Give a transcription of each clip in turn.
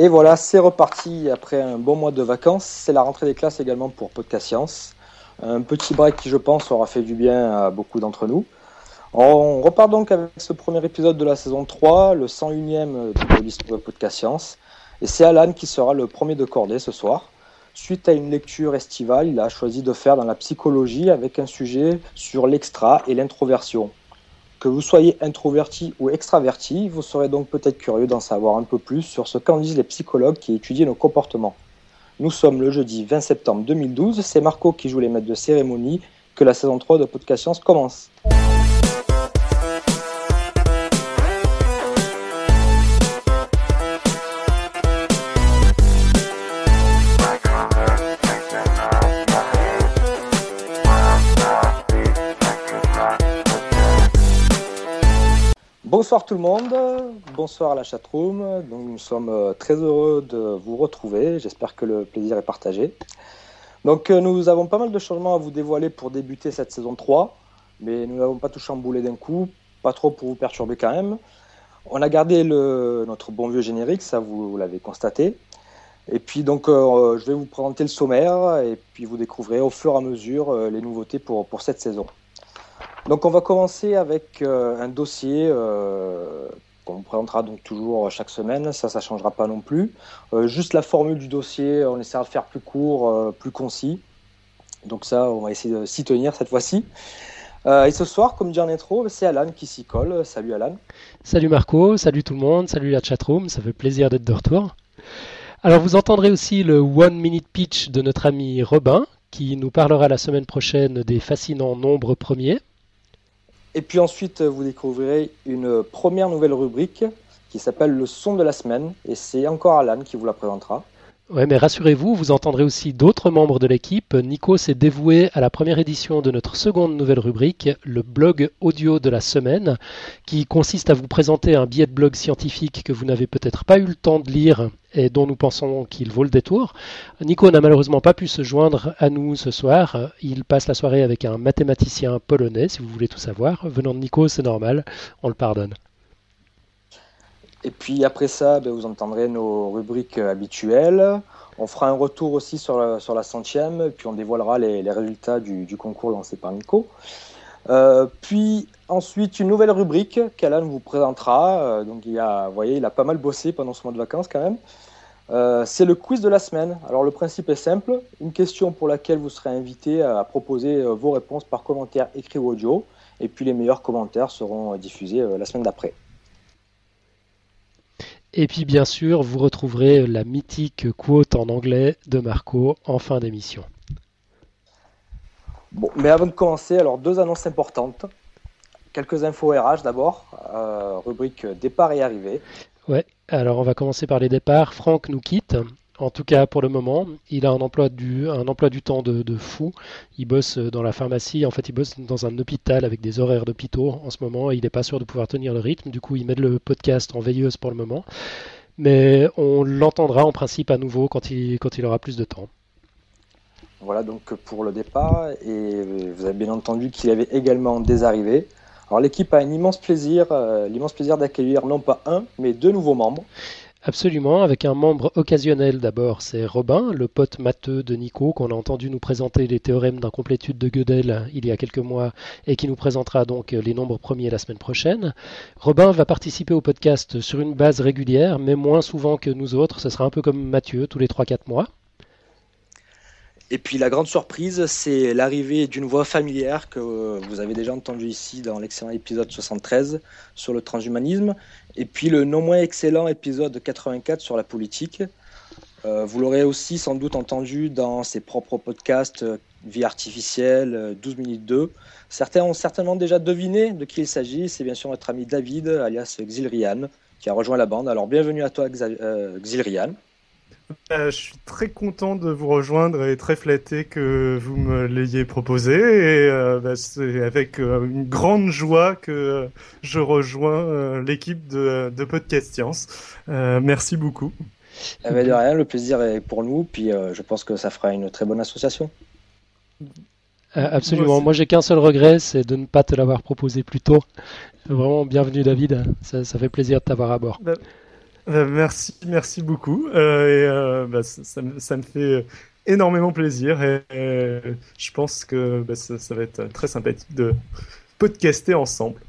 Et voilà, c'est reparti après un bon mois de vacances. C'est la rentrée des classes également pour Podcast Science. Un petit break qui, je pense, aura fait du bien à beaucoup d'entre nous. On repart donc avec ce premier épisode de la saison 3, le 101e de l'histoire de Podcast Science. Et c'est Alan qui sera le premier de cordée ce soir. Suite à une lecture estivale, il a choisi de faire dans la psychologie avec un sujet sur l'extra et l'introversion. Que vous soyez introverti ou extraverti, vous serez donc peut-être curieux d'en savoir un peu plus sur ce qu'en disent les psychologues qui étudient nos comportements. Nous sommes le jeudi 20 septembre 2012, c'est Marco qui joue les maîtres de cérémonie, que la saison 3 de Podcast Science commence. Bonsoir tout le monde, bonsoir à la chatroom. Nous sommes euh, très heureux de vous retrouver. J'espère que le plaisir est partagé. Donc euh, nous avons pas mal de changements à vous dévoiler pour débuter cette saison 3, mais nous n'avons pas tout chamboulé d'un coup, pas trop pour vous perturber quand même. On a gardé notre bon vieux générique, ça vous, l'avez constaté. Et puis donc euh, je vais vous présenter le sommaire et puis vous découvrirez au fur et à mesure les nouveautés pour, pour cette saison. Donc on va commencer avec euh, un dossier euh, qu'on présentera donc toujours chaque semaine, ça ça changera pas non plus. Euh, juste la formule du dossier, on essaiera de faire plus court, plus concis. Donc ça, on va essayer de s'y tenir cette fois-ci. et ce soir, comme dit en intro, c'est Alan qui s'y colle. Salut Alan. Salut Marco, salut tout le monde, salut la chatroom, ça fait plaisir d'être de retour. Alors vous entendrez aussi le One Minute Pitch de notre ami Robin, qui nous parlera la semaine prochaine des fascinants nombres premiers. Et puis ensuite, vous découvrirez une première nouvelle rubrique qui s'appelle le son de la semaine. Et c'est encore Alan qui vous la présentera. Ouais, mais rassurez-vous, vous entendrez aussi d'autres membres de l'équipe. Nico s'est dévoué à la première édition de notre seconde nouvelle rubrique, le blog audio de la semaine, qui consiste à vous présenter un billet de blog scientifique que vous n'avez peut-être pas eu le temps de lire et dont nous pensons qu'il vaut le détour. Nico n'a malheureusement pas pu se joindre à nous ce soir. Il passe la soirée avec un mathématicien polonais, si vous voulez tout savoir. Venant de Nico, c'est normal, on le pardonne. Et puis après ça, ben, vous entendrez nos rubriques habituelles. On fera un retour aussi sur la, sur la centième, puis on dévoilera les, résultats du, concours lancé par Nico. Euh, puis ensuite, une nouvelle rubrique qu'Alan vous présentera. Euh, donc, il a, vous voyez, il a pas mal bossé pendant ce mois de vacances quand même. Euh, c'est le quiz de la semaine. Alors, le principe est simple une question pour laquelle vous serez invité à proposer vos réponses par commentaire écrit ou audio. Et puis, les meilleurs commentaires seront diffusés la semaine d'après. Et puis bien sûr, vous retrouverez la mythique quote en anglais de Marco en fin d'émission. Bon, mais avant de commencer, alors deux annonces importantes. Quelques infos RH d'abord, euh, rubrique départ et arrivée. Ouais, alors on va commencer par les départs. Franck nous quitte. En tout cas, pour le moment, il a un emploi du, temps de, fou. Il bosse dans la pharmacie. En fait, il bosse dans un hôpital avec des horaires d'hôpitaux en ce moment. Et il n'est pas sûr de pouvoir tenir le rythme. Du coup, il met le podcast en veilleuse pour le moment. Mais on l'entendra en principe à nouveau quand il, quand il aura plus de temps. Voilà donc pour le départ. Et vous avez bien entendu qu'il y avait également des arrivées. Alors l'équipe a un immense plaisir, euh, l'immense plaisir d'accueillir non pas un, mais deux nouveaux membres. Absolument, avec un membre occasionnel d'abord, c'est Robin, le pote matheux de Nico, qu'on a entendu nous présenter les théorèmes d'incomplétude de Gödel il y a quelques mois et qui nous présentera donc les nombres premiers la semaine prochaine. Robin va participer au podcast sur une base régulière, mais moins souvent que nous autres. Ce sera un peu comme Mathieu, tous les 3-4 mois. Et puis la grande surprise, c'est l'arrivée d'une voix familière que vous avez déjà entendue ici dans l'excellent épisode 73 sur le transhumanisme, et puis le non moins excellent épisode 84 sur la politique. Euh, vous l'aurez aussi sans doute entendu dans ses propres podcasts euh, Vie artificielle, 12 euh, minutes 2. Certains ont certainement déjà deviné de qui il s'agit. C'est bien sûr notre ami David, alias Xilrian, qui a rejoint la bande. Alors bienvenue à toi Xilrian. Euh, je suis très content de vous rejoindre et très flatté que vous me l'ayez proposé. Et euh, bah, c'est avec euh, une grande joie que je rejoins l'équipe de, de, Podcast Science. merci beaucoup. Eh ben, de rien, le plaisir est pour nous. Puis je pense que ça fera une très bonne association. absolument. Moi, j'ai qu'un seul regret, c'est de ne pas te l'avoir proposé plus tôt. Vraiment, bienvenue David. Ça, ça fait plaisir de t'avoir à bord. Bah, merci, merci beaucoup. et bah, ça, me fait énormément plaisir et, je pense que bah, ça, va être très sympathique de podcaster ensemble.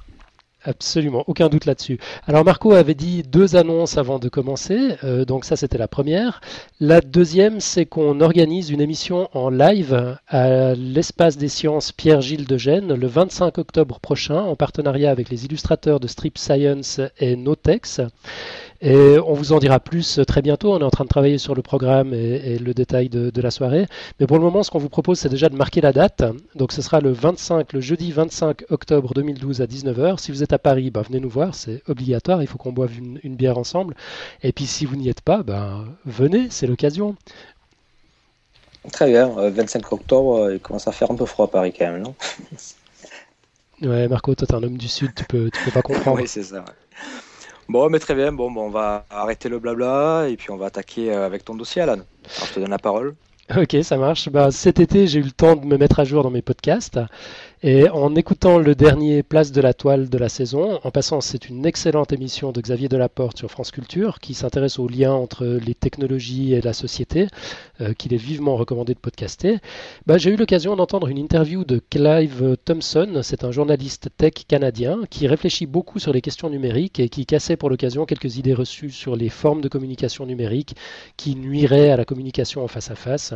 Absolument, aucun doute là-dessus. Alors Marco avait dit deux annonces avant de commencer, euh, donc ça c'était la première. La deuxième, c'est qu'on organise une émission en live à l'espace des sciences Pierre-Gilles de Gênes le 25 octobre prochain en partenariat avec les illustrateurs de Strip Science et Notex. Et on vous en dira plus très bientôt. On est en train de travailler sur le programme et, le détail de, la soirée. Mais pour le moment, ce qu'on vous propose, c'est déjà de marquer la date. Donc ce sera le 25, le jeudi 25 octobre 2012 à 19h. Si vous êtes à Paris, bah, venez nous voir. C'est obligatoire. Il faut qu'on boive une, bière ensemble. Et puis si vous n'y êtes pas, bah, venez. C'est l'occasion. Très bien. 25 euh, octobre, euh, il commence à faire un peu froid à Paris quand même, non? Ouais, Marco, toi, t'es un homme du Sud. Tu peux, tu peux pas comprendre. oui, c'est ça. Bon, mais très bien. Bon, bon, on va arrêter le blabla et puis on va attaquer euh, avec ton dossier, Alan. Alors, je te donne la parole. Ok, ça marche. Bah, cet été, j'ai eu le temps de me mettre à jour dans mes podcasts. Et en écoutant le dernier Place de la Toile de la saison, en passant, c'est une excellente émission de Xavier Delaporte sur France Culture qui s'intéresse aux liens entre les technologies et la société, euh, qu'il est vivement recommandé de podcaster. Bah, j'ai eu l'occasion d'entendre une interview de Clive Thompson, c'est un journaliste tech canadien qui réfléchit beaucoup sur les questions numériques et qui cassait pour l'occasion quelques idées reçues sur les formes de communication numérique qui nuiraient à la communication en face à face.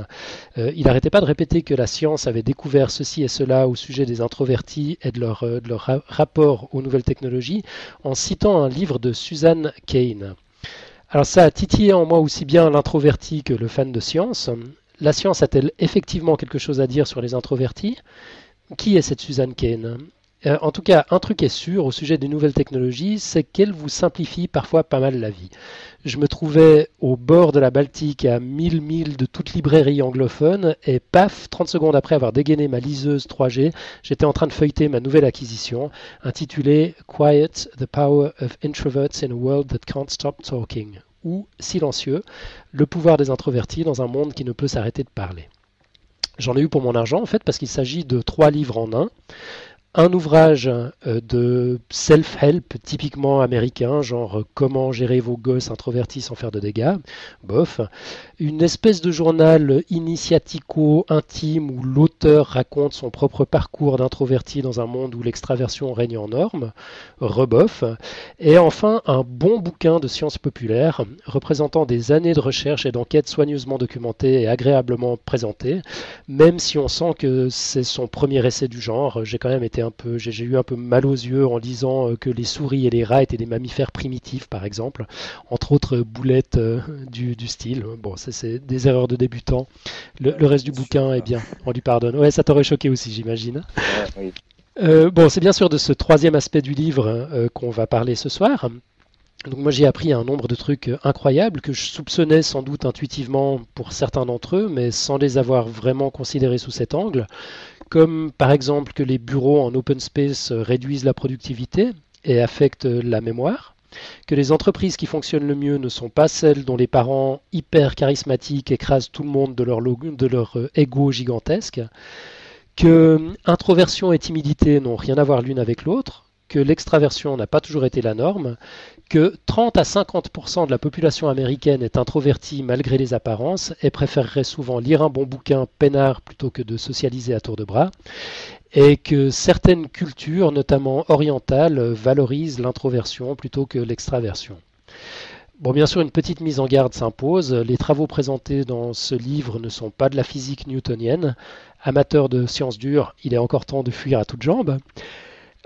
Euh, il n'arrêtait pas de répéter que la science avait découvert ceci et cela au sujet des introvertis et de leur, euh, rapport aux nouvelles technologies en citant un livre de Suzanne Kane. Alors ça a titillé en moi aussi bien l'introverti que le fan de science. La science a-t-elle effectivement quelque chose à dire sur les introvertis? Qui est cette Suzanne Kane euh, en tout cas, un truc est sûr au sujet des nouvelles technologies, c'est qu'elles vous simplifient parfois pas mal la vie. Je me trouvais au bord de la Baltique à 1000 milles de toute librairie anglophone et paf, 30 secondes après avoir dégainé ma liseuse 3G, j'étais en train de feuilleter ma nouvelle acquisition intitulée Quiet, the Power of Introverts in a World That Can't Stop Talking ou Silencieux, le pouvoir des introvertis dans un monde qui ne peut s'arrêter de parler. J'en ai eu pour mon argent en fait parce qu'il s'agit de trois livres en un un ouvrage euh, de self-help typiquement américain, genre euh, comment gérer vos gosses introvertis sans faire de dégâts, bof. Une espèce de journal initiatico intime où l'auteur raconte son propre parcours d'introverti dans un monde où l'extraversion règne en norme, rebof. Et enfin un bon bouquin de sciences populaires représentant des années de recherche et d'enquête soigneusement documentées et agréablement présentées, même si on sent que c'est son premier essai du genre. J'ai quand même été un peu, j'ai eu un peu mal aux yeux en lisant euh, que les souris et les rats étaient des mammifères primitifs, par exemple, entre autres boulettes euh, du, style. Bon, c'est des erreurs de débutants. Le, reste du bouquin est bien, on lui pardonne. Ouais, ça t'aurait choqué aussi, j'imagine. Euh, bon, c'est bien sûr de ce troisième aspect du livre qu'on va parler ce soir. Donc moi j'ai appris un nombre de trucs incroyables que je soupçonnais sans doute intuitivement pour certains d'entre eux, mais sans les avoir vraiment considérés sous cet angle comme par exemple que les bureaux en open space réduisent la productivité et affectent la mémoire, que les entreprises qui fonctionnent le mieux ne sont pas celles dont les parents hyper charismatiques écrasent tout le monde de leur, de leur euh, ego gigantesque, que introversion et timidité n'ont rien à voir l'une avec l'autre, que l'extraversion n'a pas toujours été la norme, que 30 à 50% de la population américaine est introvertie malgré les apparences et préférerait souvent lire un bon bouquin peinard plutôt que de socialiser à tour de bras, et que certaines cultures, notamment orientales, valorisent l'introversion plutôt que l'extraversion. Bon, bien sûr, une petite mise en garde s'impose. Les travaux présentés dans ce livre ne sont pas de la physique newtonienne. Amateur de sciences dures, il est encore temps de fuir à toutes jambes.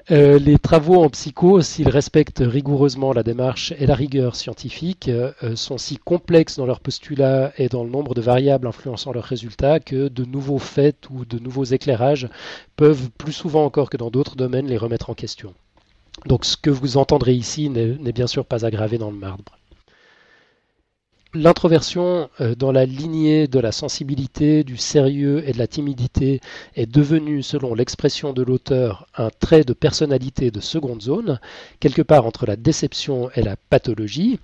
Euh, les travaux en psycho, s'ils respectent rigoureusement la démarche et la rigueur scientifique, euh, sont si complexes dans leur postulat et dans le nombre de variables influençant leurs résultats que de nouveaux faits ou de nouveaux éclairages peuvent, plus souvent encore que dans d'autres domaines, les remettre en question. Donc ce que vous entendrez ici n'est bien sûr pas aggravé dans le marbre. L'introversion euh, dans la lignée de la sensibilité, du sérieux et de la timidité est devenue, selon l'expression de l'auteur, un trait de personnalité de seconde zone, quelque part entre la déception et la pathologie.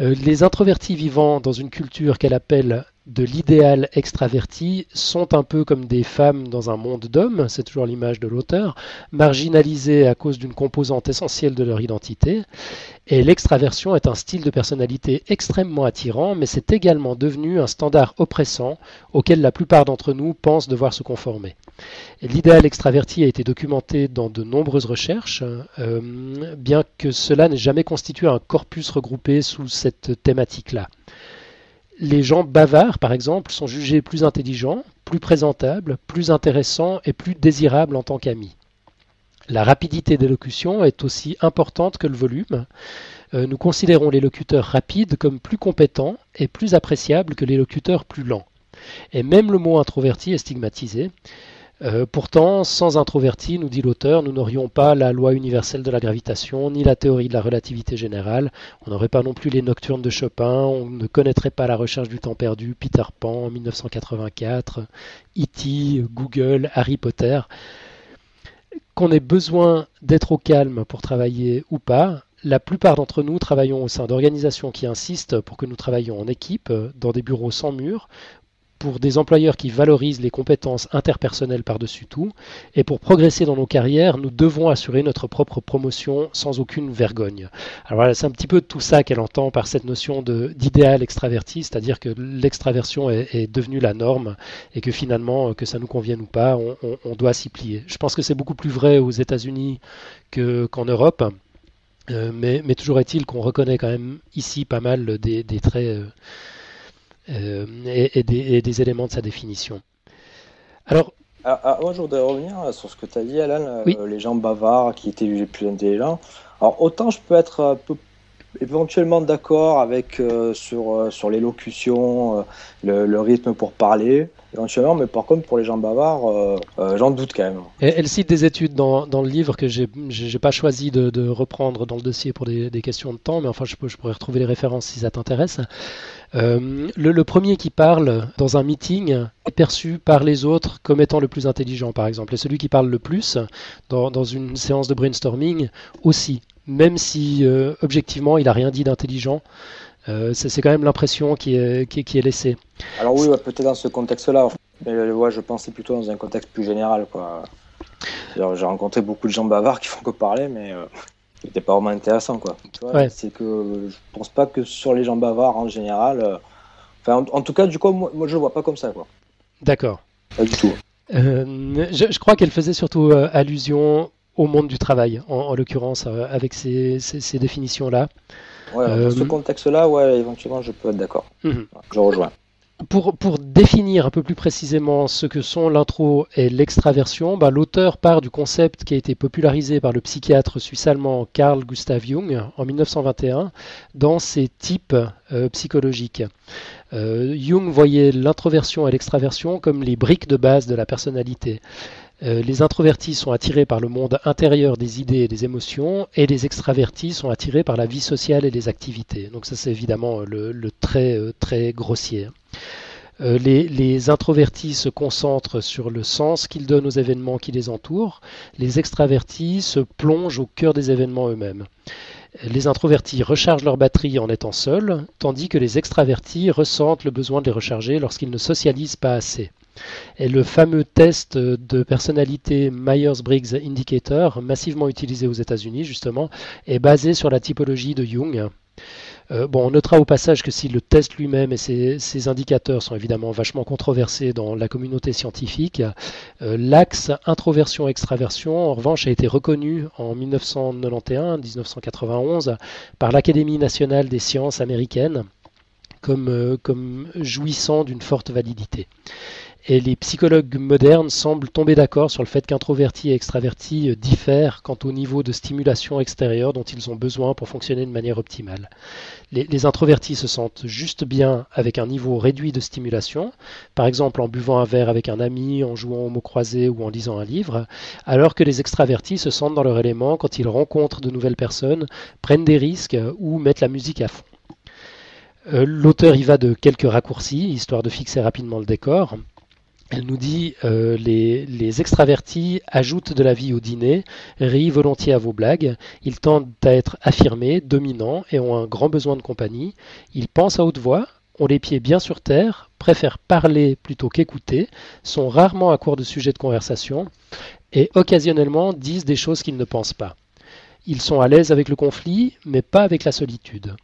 Euh, les introvertis vivant dans une culture qu'elle appelle de l'idéal extraverti sont un peu comme des femmes dans un monde d'hommes, c'est toujours l'image de l'auteur, marginalisées à cause d'une composante essentielle de leur identité. Et l'extraversion est un style de personnalité extrêmement attirant, mais c'est également devenu un standard oppressant auquel la plupart d'entre nous pensent devoir se conformer. L'idéal extraverti a été documenté dans de nombreuses recherches, euh, bien que cela n'ait jamais constitué un corpus regroupé sous cette thématique-là les gens bavards, par exemple, sont jugés plus intelligents, plus présentables, plus intéressants et plus désirables en tant qu'amis. La rapidité d'élocution est aussi importante que le volume. Euh, nous considérons les locuteurs rapides comme plus compétents et plus appréciables que les locuteurs plus lents. Et même le mot introverti est stigmatisé. Euh, pourtant, sans introverti, nous dit l'auteur, nous n'aurions pas la loi universelle de la gravitation, ni la théorie de la relativité générale, on n'aurait pas non plus les nocturnes de Chopin, on ne connaîtrait pas la recherche du temps perdu, Peter Pan en 1984, E.T., Google, Harry Potter. Qu'on ait besoin d'être au calme pour travailler ou pas, la plupart d'entre nous travaillons au sein d'organisations qui insistent pour que nous travaillions en équipe, dans des bureaux sans murs, pour des employeurs qui valorisent les compétences interpersonnelles par-dessus tout. Et pour progresser dans nos carrières, nous devons assurer notre propre promotion sans aucune vergogne. Alors voilà, c'est un petit peu tout ça qu'elle entend par cette notion d'idéal extraverti, c'est-à-dire que l'extraversion est, devenue la norme et que finalement, que ça nous convienne ou pas, on, doit s'y plier. Je pense que c'est beaucoup plus vrai aux États-Unis qu'en Europe. Euh, mais, toujours est-il qu'on reconnaît quand même ici pas mal des, traits euh, euh, et, des, éléments de sa définition. Alors, ah, ah, moi, je voudrais revenir sur ce que tu as dit, Alan, euh, les gens bavards qui étaient jugés plus intelligents. Alors, autant je peux être un peu éventuellement d'accord avec euh, sur, sur l'élocution, le, rythme pour parler, éventuellement, mais par contre pour les gens bavards, j'en doute quand même. elle cite des études dans, dans le livre que j'ai n'ai pas choisi de, de, reprendre dans le dossier pour des, questions de temps, mais enfin je, je pourrais retrouver les références si ça t'intéresse. Euh, le, premier qui parle dans un meeting est perçu par les autres comme étant le plus intelligent, par exemple. Et celui qui parle le plus dans, une séance de brainstorming aussi, même si euh, objectivement il n'a rien dit d'intelligent. Euh, c'est quand même l'impression qui est, qui, est, laissée. Alors oui, peut-être dans ce contexte-là, mais je pensais plutôt dans un contexte plus général. J'ai rencontré beaucoup de gens bavards qui font que parler, mais c'était pas vraiment intéressant quoi. C'est que je pense pas que sur les gens bavards en général. Euh, enfin, en, tout cas, du coup, moi, je le vois pas comme ça. D'accord. Pas du tout. Euh, je, crois qu'elle faisait surtout euh, allusion au monde du travail, en, l'occurrence, avec ces, ces, définitions-là. Ouais, dans ce contexte-là, ouais, éventuellement, je peux être d'accord. Mhm. Je rejoins. Pour, pour, définir un peu plus précisément ce que sont l'intro et l'extraversion, bah, l'auteur part du concept qui a été popularisé par le psychiatre suisse-allemand Carl Gustav Jung en 1921 dans ses types euh, psychologiques. Euh, Jung voyait l'introversion et l'extraversion comme les briques de base de la personnalité. Euh, les introvertis sont attirés par le monde intérieur des idées et des émotions, et les extravertis sont attirés par la vie sociale et les activités. Donc ça c'est évidemment le, le très, très grossier. Euh, les, introvertis se concentrent sur le sens qu'ils donnent aux événements qui les entourent. Les extravertis se plongent au cœur des événements eux-mêmes. Les introvertis rechargent leur batterie en étant seuls, tandis que les extravertis ressentent le besoin de les recharger lorsqu'ils ne socialisent pas assez. Et le fameux test de personnalité Myers-Briggs Indicator, massivement utilisé aux États-Unis justement, est basé sur la typologie de Jung. Euh, bon, on notera au passage que si le test lui-même et ses, indicateurs sont évidemment vachement controversés dans la communauté scientifique, euh, l'axe introversion-extraversion, en revanche, a été reconnu en 1991-1991 par l'Académie nationale des sciences américaines comme, euh, comme jouissant d'une forte validité. Et les psychologues modernes semblent tomber d'accord sur le fait qu'introvertis et extravertis euh, diffèrent quant au niveau de stimulation extérieure dont ils ont besoin pour fonctionner de manière optimale. Les, introvertis se sentent juste bien avec un niveau réduit de stimulation, par exemple en buvant un verre avec un ami, en jouant au mot croisé ou en lisant un livre, alors que les extravertis se sentent dans leur élément quand ils rencontrent de nouvelles personnes, prennent des risques ou mettent la musique à fond. Euh, l'auteur y va de quelques raccourcis, histoire de fixer rapidement le décor. Elle nous dit euh, les, extravertis ajoutent de la vie au dîner, rient volontiers à vos blagues, ils tendent à être affirmés, dominants et ont un grand besoin de compagnie. Ils pensent à haute voix, ont les pieds bien sur terre, préfèrent parler plutôt qu'écouter, sont rarement à court de sujets de conversation et occasionnellement disent des choses qu'ils ne pensent pas. Ils sont à l'aise avec le conflit, mais pas avec la solitude.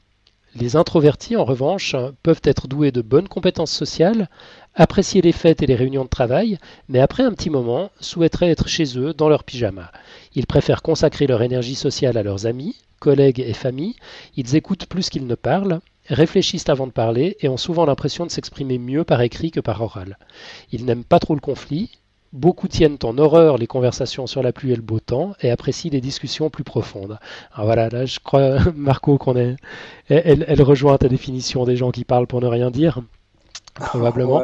Les introvertis, en revanche, peuvent être doués de bonnes compétences sociales, apprécier les fêtes et les réunions de travail, mais après un petit moment, souhaiteraient être chez eux dans leur pyjama. Ils préfèrent consacrer leur énergie sociale à leurs amis, collègues et famille, ils écoutent plus qu'ils ne parlent, réfléchissent avant de parler et ont souvent l'impression de s'exprimer mieux par écrit que par oral. Ils n'aiment pas trop le conflit, Beaucoup tiennent en horreur les conversations sur la pluie et le beau temps et apprécient les discussions plus profondes. Alors voilà, là je crois, Marco, qu'on est, elle, rejoint ta définition des gens qui parlent pour ne rien dire. Probablement.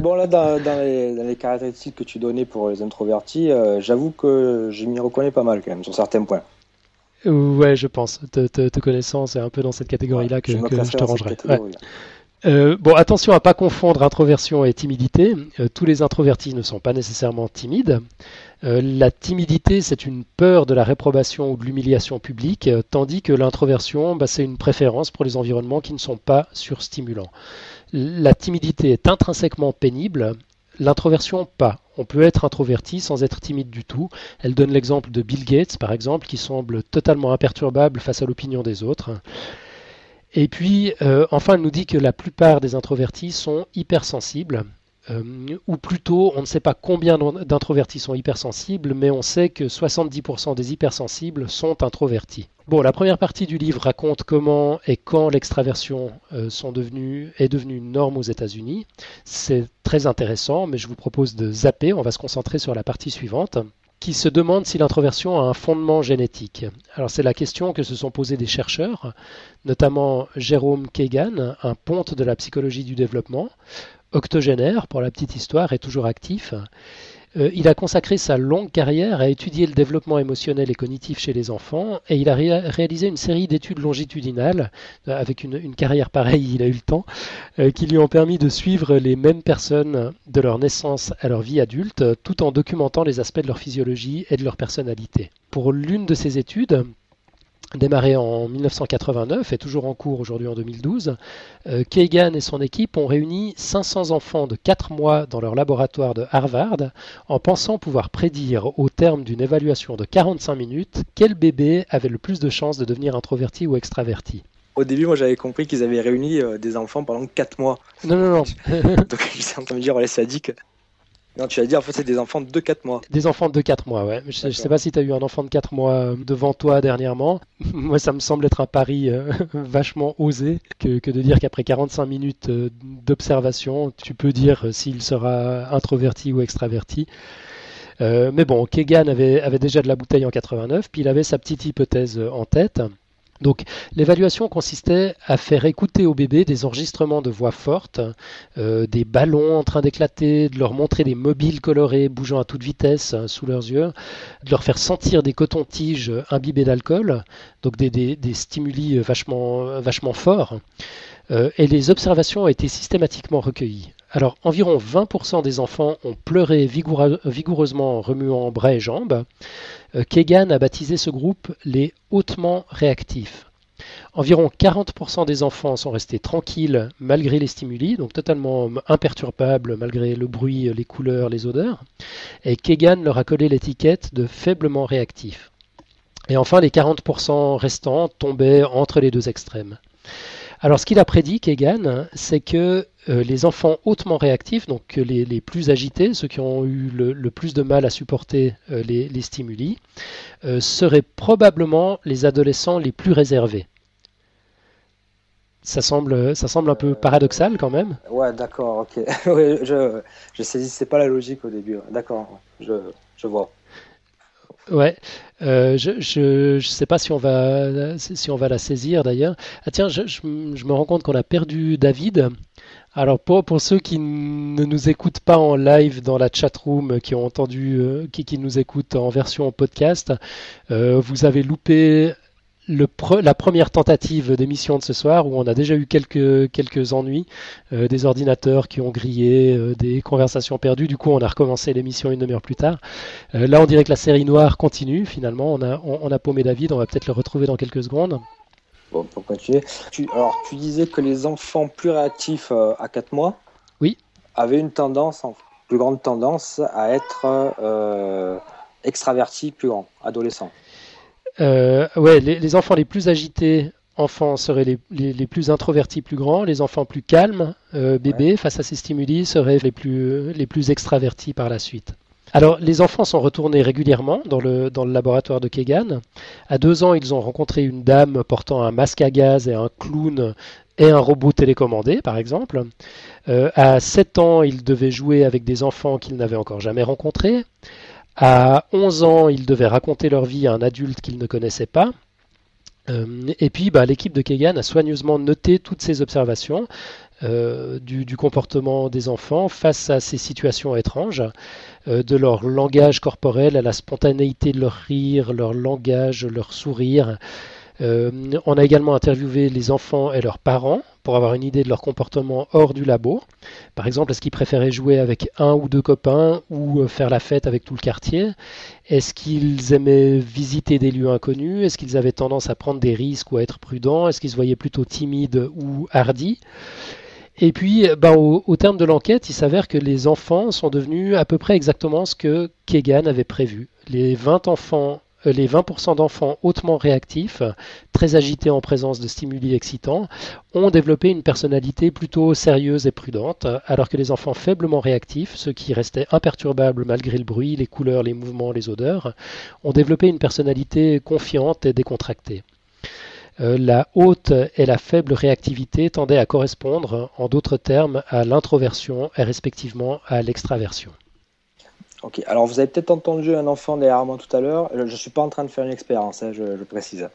Bon, là, dans, les, caractéristiques que tu donnais pour les introvertis, euh, j'avoue que je m'y reconnais pas mal quand même sur certains points. Ouais, je pense. Te, te, connaissant, c'est un peu dans cette catégorie-là que, je, te rangerai. Euh, bon, attention à pas confondre introversion et timidité. Euh, tous les introvertis ne sont pas nécessairement timides. Euh, la timidité, c'est une peur de la réprobation ou de l'humiliation publique, tandis que l'introversion, bah, c'est une préférence pour les environnements qui ne sont pas surstimulants. La timidité est intrinsèquement pénible, l'introversion pas. On peut être introverti sans être timide du tout. Elle donne l'exemple de Bill Gates, par exemple, qui semble totalement imperturbable face à l'opinion des autres. Et puis, euh, enfin, elle nous dit que la plupart des introvertis sont hypersensibles. Euh, ou plutôt, on ne sait pas combien d'introvertis sont hypersensibles, mais on sait que 70% des hypersensibles sont introvertis. Bon, la première partie du livre raconte comment et quand l'extraversion euh, est devenue une norme aux États-Unis. C'est très intéressant, mais je vous propose de zapper. On va se concentrer sur la partie suivante qui se demande si l'introversion a un fondement génétique. Alors c'est la question que se sont posées des chercheurs, notamment Jérôme Kagan, un ponte de la psychologie du développement, octogénaire pour la petite histoire et toujours actif, euh, il a consacré sa longue carrière à étudier le développement émotionnel et cognitif chez les enfants et il a réalisé une série d'études longitudinales. Euh, avec une, carrière pareille, il a eu le temps, euh, qui lui ont permis de suivre les mêmes personnes de leur naissance à leur vie adulte, tout en documentant les aspects de leur physiologie et de leur personnalité. Pour l'une de ces études, démarré en 1989 et toujours en cours aujourd'hui en 2012, euh, Kagan et son équipe ont réuni 500 enfants de 4 mois dans leur laboratoire de Harvard en pensant pouvoir prédire au terme d'une évaluation de 45 minutes quel bébé avait le plus de chances de devenir introverti ou extraverti. Au début, moi j'avais compris qu'ils avaient réuni euh, des enfants pendant 4 mois. Non, non, non. Donc j'étais en train de me dire, oh, les sadiques. Non, tu as dit en fait c'est des enfants de 4 mois. Des enfants de 4 mois, ouais. Je, ne sais pas si tu as eu un enfant de 4 mois euh, devant toi dernièrement. Moi, ça me semble être un pari euh, vachement osé que, que de dire qu'après 45 minutes euh, d'observation, tu peux dire s'il sera introverti ou extraverti. mais bon, Kegan avait, avait déjà de la bouteille en 89, puis il avait sa petite hypothèse en tête. Donc l'évaluation consistait à faire écouter au bébé des enregistrements de voix fortes, euh, des ballons en train d'éclater, de leur montrer des mobiles colorés bougeant à toute vitesse hein, sous leurs yeux, de leur faire sentir des cotons-tiges imbibés d'alcool, donc des, stimuli vachement, forts. Euh, et les observations ont été systématiquement recueillies. Alors, environ 20% des enfants ont pleuré vigoureusement en remuant bras et jambes. Euh, Kegan a baptisé ce groupe les hautement réactifs. Environ 40% des enfants sont restés tranquilles malgré les stimuli, donc totalement imperturbables malgré le bruit, les couleurs, les odeurs. Et Kegan leur a collé l'étiquette de faiblement réactifs. Et enfin, les 40% restants tombaient entre les deux extrêmes. Alors, ce qu'il a prédit, Kegan, c'est que euh, les enfants hautement réactifs, donc les, les, plus agités, ceux qui ont eu le, plus de mal à supporter euh, les, stimuli, euh, seraient probablement les adolescents les plus réservés. Ça semble, ça semble un peu paradoxal quand même. Ouais, d'accord, ok. je, je saisissais pas la logique au début. D'accord, je, je vois. Ouais, euh, je, je, sais pas si on va si on va la saisir d'ailleurs. Ah tiens, je, me rends compte qu'on a perdu David. Alors pour, pour ceux qui ne nous écoutent pas en live dans la chat room, qui ont entendu, euh, qui, qui nous écoutent en version podcast, euh, vous avez loupé la première tentative d'émission de ce soir où on a déjà eu quelques, quelques ennuis, euh, des ordinateurs qui ont grillé, euh, des conversations perdues. Du coup, on a recommencé l'émission une demi-heure plus tard. Euh, là, on dirait que la série noire continue finalement. On a, on, a paumé David, on va peut-être le retrouver dans quelques secondes. Bon, pour continuer. Tu, alors, tu disais que les enfants plus réactifs à 4 mois Oui. avaient une tendance, en plus grande tendance, à être extravertis plus grands, adolescents. Euh, ouais, les, les enfants les plus agités enfants seraient les, les, les, plus introvertis plus grands, les enfants plus calmes, euh, bébés, ouais. face à ces stimuli, seraient les plus, les plus extravertis par la suite. Alors, les enfants sont retournés régulièrement dans le, dans le laboratoire de Kegan. À deux ans, ils ont rencontré une dame portant un masque à gaz et un clown et un robot télécommandé, par exemple. Euh, à sept ans, ils devaient jouer avec des enfants qu'ils n'avaient encore jamais rencontrés. À 11 ans, ils devaient raconter leur vie à un adulte qu'ils ne connaissaient pas. Euh, et puis, bah, l'équipe de Kegan a soigneusement noté toutes ces observations euh, du, comportement des enfants face à ces situations étranges, euh, de leur langage corporel à la spontanéité de leur rire, leur langage, leur sourire. Euh, on a également interviewé les enfants et leurs parents pour avoir une idée de leur comportement hors du labo. Par exemple, est-ce qu'ils préféraient jouer avec un ou deux copains ou faire la fête avec tout le quartier? Est-ce qu'ils aimaient visiter des lieux inconnus? Est-ce qu'ils avaient tendance à prendre des risques ou à être prudents? Est-ce qu'ils se voyaient plutôt timides ou hardis? Et puis, bah, au, au, terme de l'enquête, il s'avère que les enfants sont devenus à peu près exactement ce que Kegan avait prévu. Les 20 enfants les 20% d'enfants hautement réactifs, très agités en présence de stimuli excitants, ont développé une personnalité plutôt sérieuse et prudente, alors que les enfants faiblement réactifs, ceux qui restaient imperturbables malgré le bruit, les couleurs, les mouvements, les odeurs, ont développé une personnalité confiante et décontractée. Euh, la haute et la faible réactivité tendaient à correspondre, en d'autres termes, à l'introversion et respectivement à l'extraversion. Ok, alors vous avez peut-être entendu un enfant derrière moi tout à l'heure. Je ne suis pas en train de faire une expérience, hein, je, je, précise.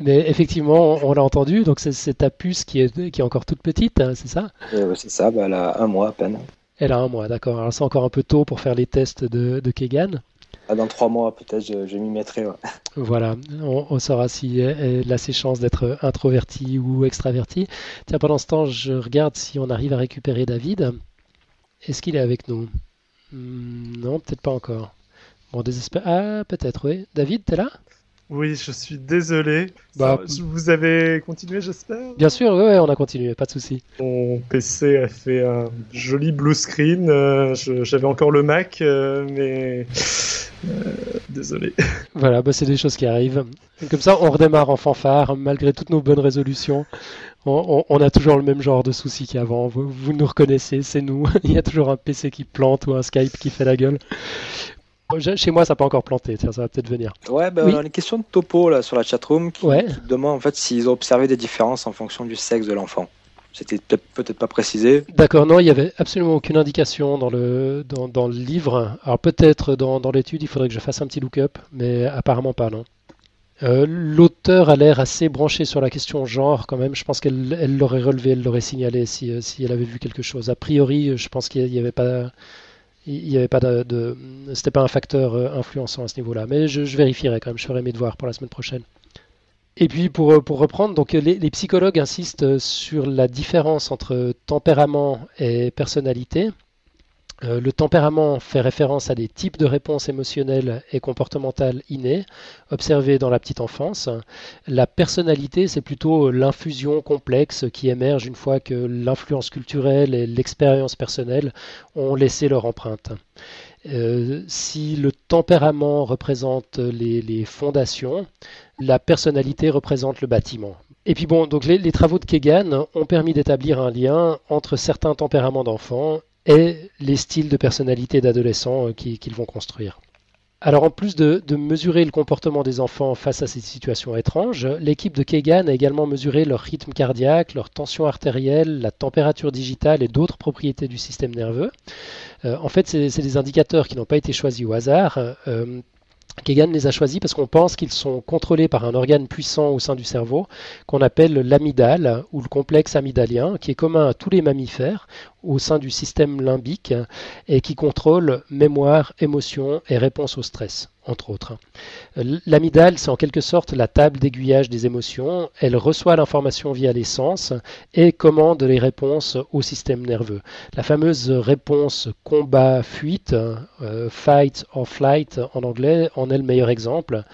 Mais effectivement, on, on l'a entendu, donc c'est ta puce qui est, qui est encore toute petite, hein, c'est ça? Ouais, C'est ça, bah, elle a un mois à peine. Elle a un mois, d'accord. Alors c'est encore un peu tôt pour faire les tests de, de Kegan. Ah, dans trois mois, peut-être, je, je m'y mettrai. Ouais. Voilà, on, on, saura si elle a ses chances d'être introverti ou extraverti. Tiens, pendant ce temps, je regarde si on arrive à récupérer David. Est-ce qu'il est avec nous? Non, peut-être pas encore. Bon, désespère. Ah, peut-être, oui. David, t'es là? Oui, je suis désolé. Bah, Ça, vous avez continué, j'espère? Bien sûr, oui, on a continué, pas de souci. Mon PC a fait un joli blue screen. Euh, J'avais encore le Mac, euh, mais. Euh, désolé. Voilà, bah, c'est des choses qui arrivent. Comme ça, on redémarre en fanfare, malgré toutes nos bonnes résolutions on, on, a toujours le même genre de soucis qu'avant. Vous, vous, nous reconnaissez, c'est nous. Il y a toujours un PC qui plante ou un Skype qui fait la gueule. Chez moi, ça n'a pas encore planté. Tiens, ça va peut-être venir. Ouais, bah, oui. une question de topo là, sur la chatroom qui, ouais. qui demande en fait s'ils ont observé des différences en fonction du sexe de l'enfant. C'était peut-être peut pas précisé. D'accord, non, il n'y avait absolument aucune indication dans le, dans, dans le livre. Alors peut-être dans, dans l'étude, il faudrait que je fasse un petit look-up, mais apparemment pas, non. Euh, L'auteur a l'air assez branché sur la question genre quand même. Je pense qu'elle l'aurait relevé, elle l'aurait signalé si, euh, si, elle avait vu quelque chose. A priori, je pense qu'il n'y avait pas, il y avait pas de, c'était pas un facteur euh, influençant à ce niveau-là. Mais je, vérifierai quand même. Je ferai mes devoirs pour la semaine prochaine. Et puis pour, euh, reprendre, donc les, les psychologues insistent sur la différence entre tempérament et personnalité. Euh, le tempérament fait référence à des types de réponses émotionnelles et comportementales innées observées dans la petite enfance. La personnalité, c'est plutôt l'infusion complexe qui émerge une fois que l'influence culturelle et l'expérience personnelle ont laissé leur empreinte. Euh, si le tempérament représente les, fondations, la personnalité représente le bâtiment. Et puis bon, donc les, les travaux de Kegan ont permis d'établir un lien entre certains tempéraments d'enfants et les styles de personnalité d'adolescents qu'ils qu vont construire. Alors en plus de, de, mesurer le comportement des enfants face à ces situations étranges, l'équipe de Kegan a également mesuré leur rythme cardiaque, leur tension artérielle, la température digitale et d'autres propriétés du système nerveux. Euh, en fait, c'est des indicateurs qui n'ont pas été choisis au hasard. Euh, Kegan les a choisis parce qu'on pense qu'ils sont contrôlés par un organe puissant au sein du cerveau qu'on appelle l'amygdale ou le complexe amygdalien, qui est commun à tous les mammifères au sein du système limbique et qui contrôle mémoire, émotion et réponse au stress entre autres. L'amygdale, c'est en quelque sorte la table d'aiguillage des émotions. Elle reçoit l'information via les sens et commande les réponses au système nerveux. La fameuse réponse combat-fuite, euh, fight or flight en anglais, en est le meilleur exemple.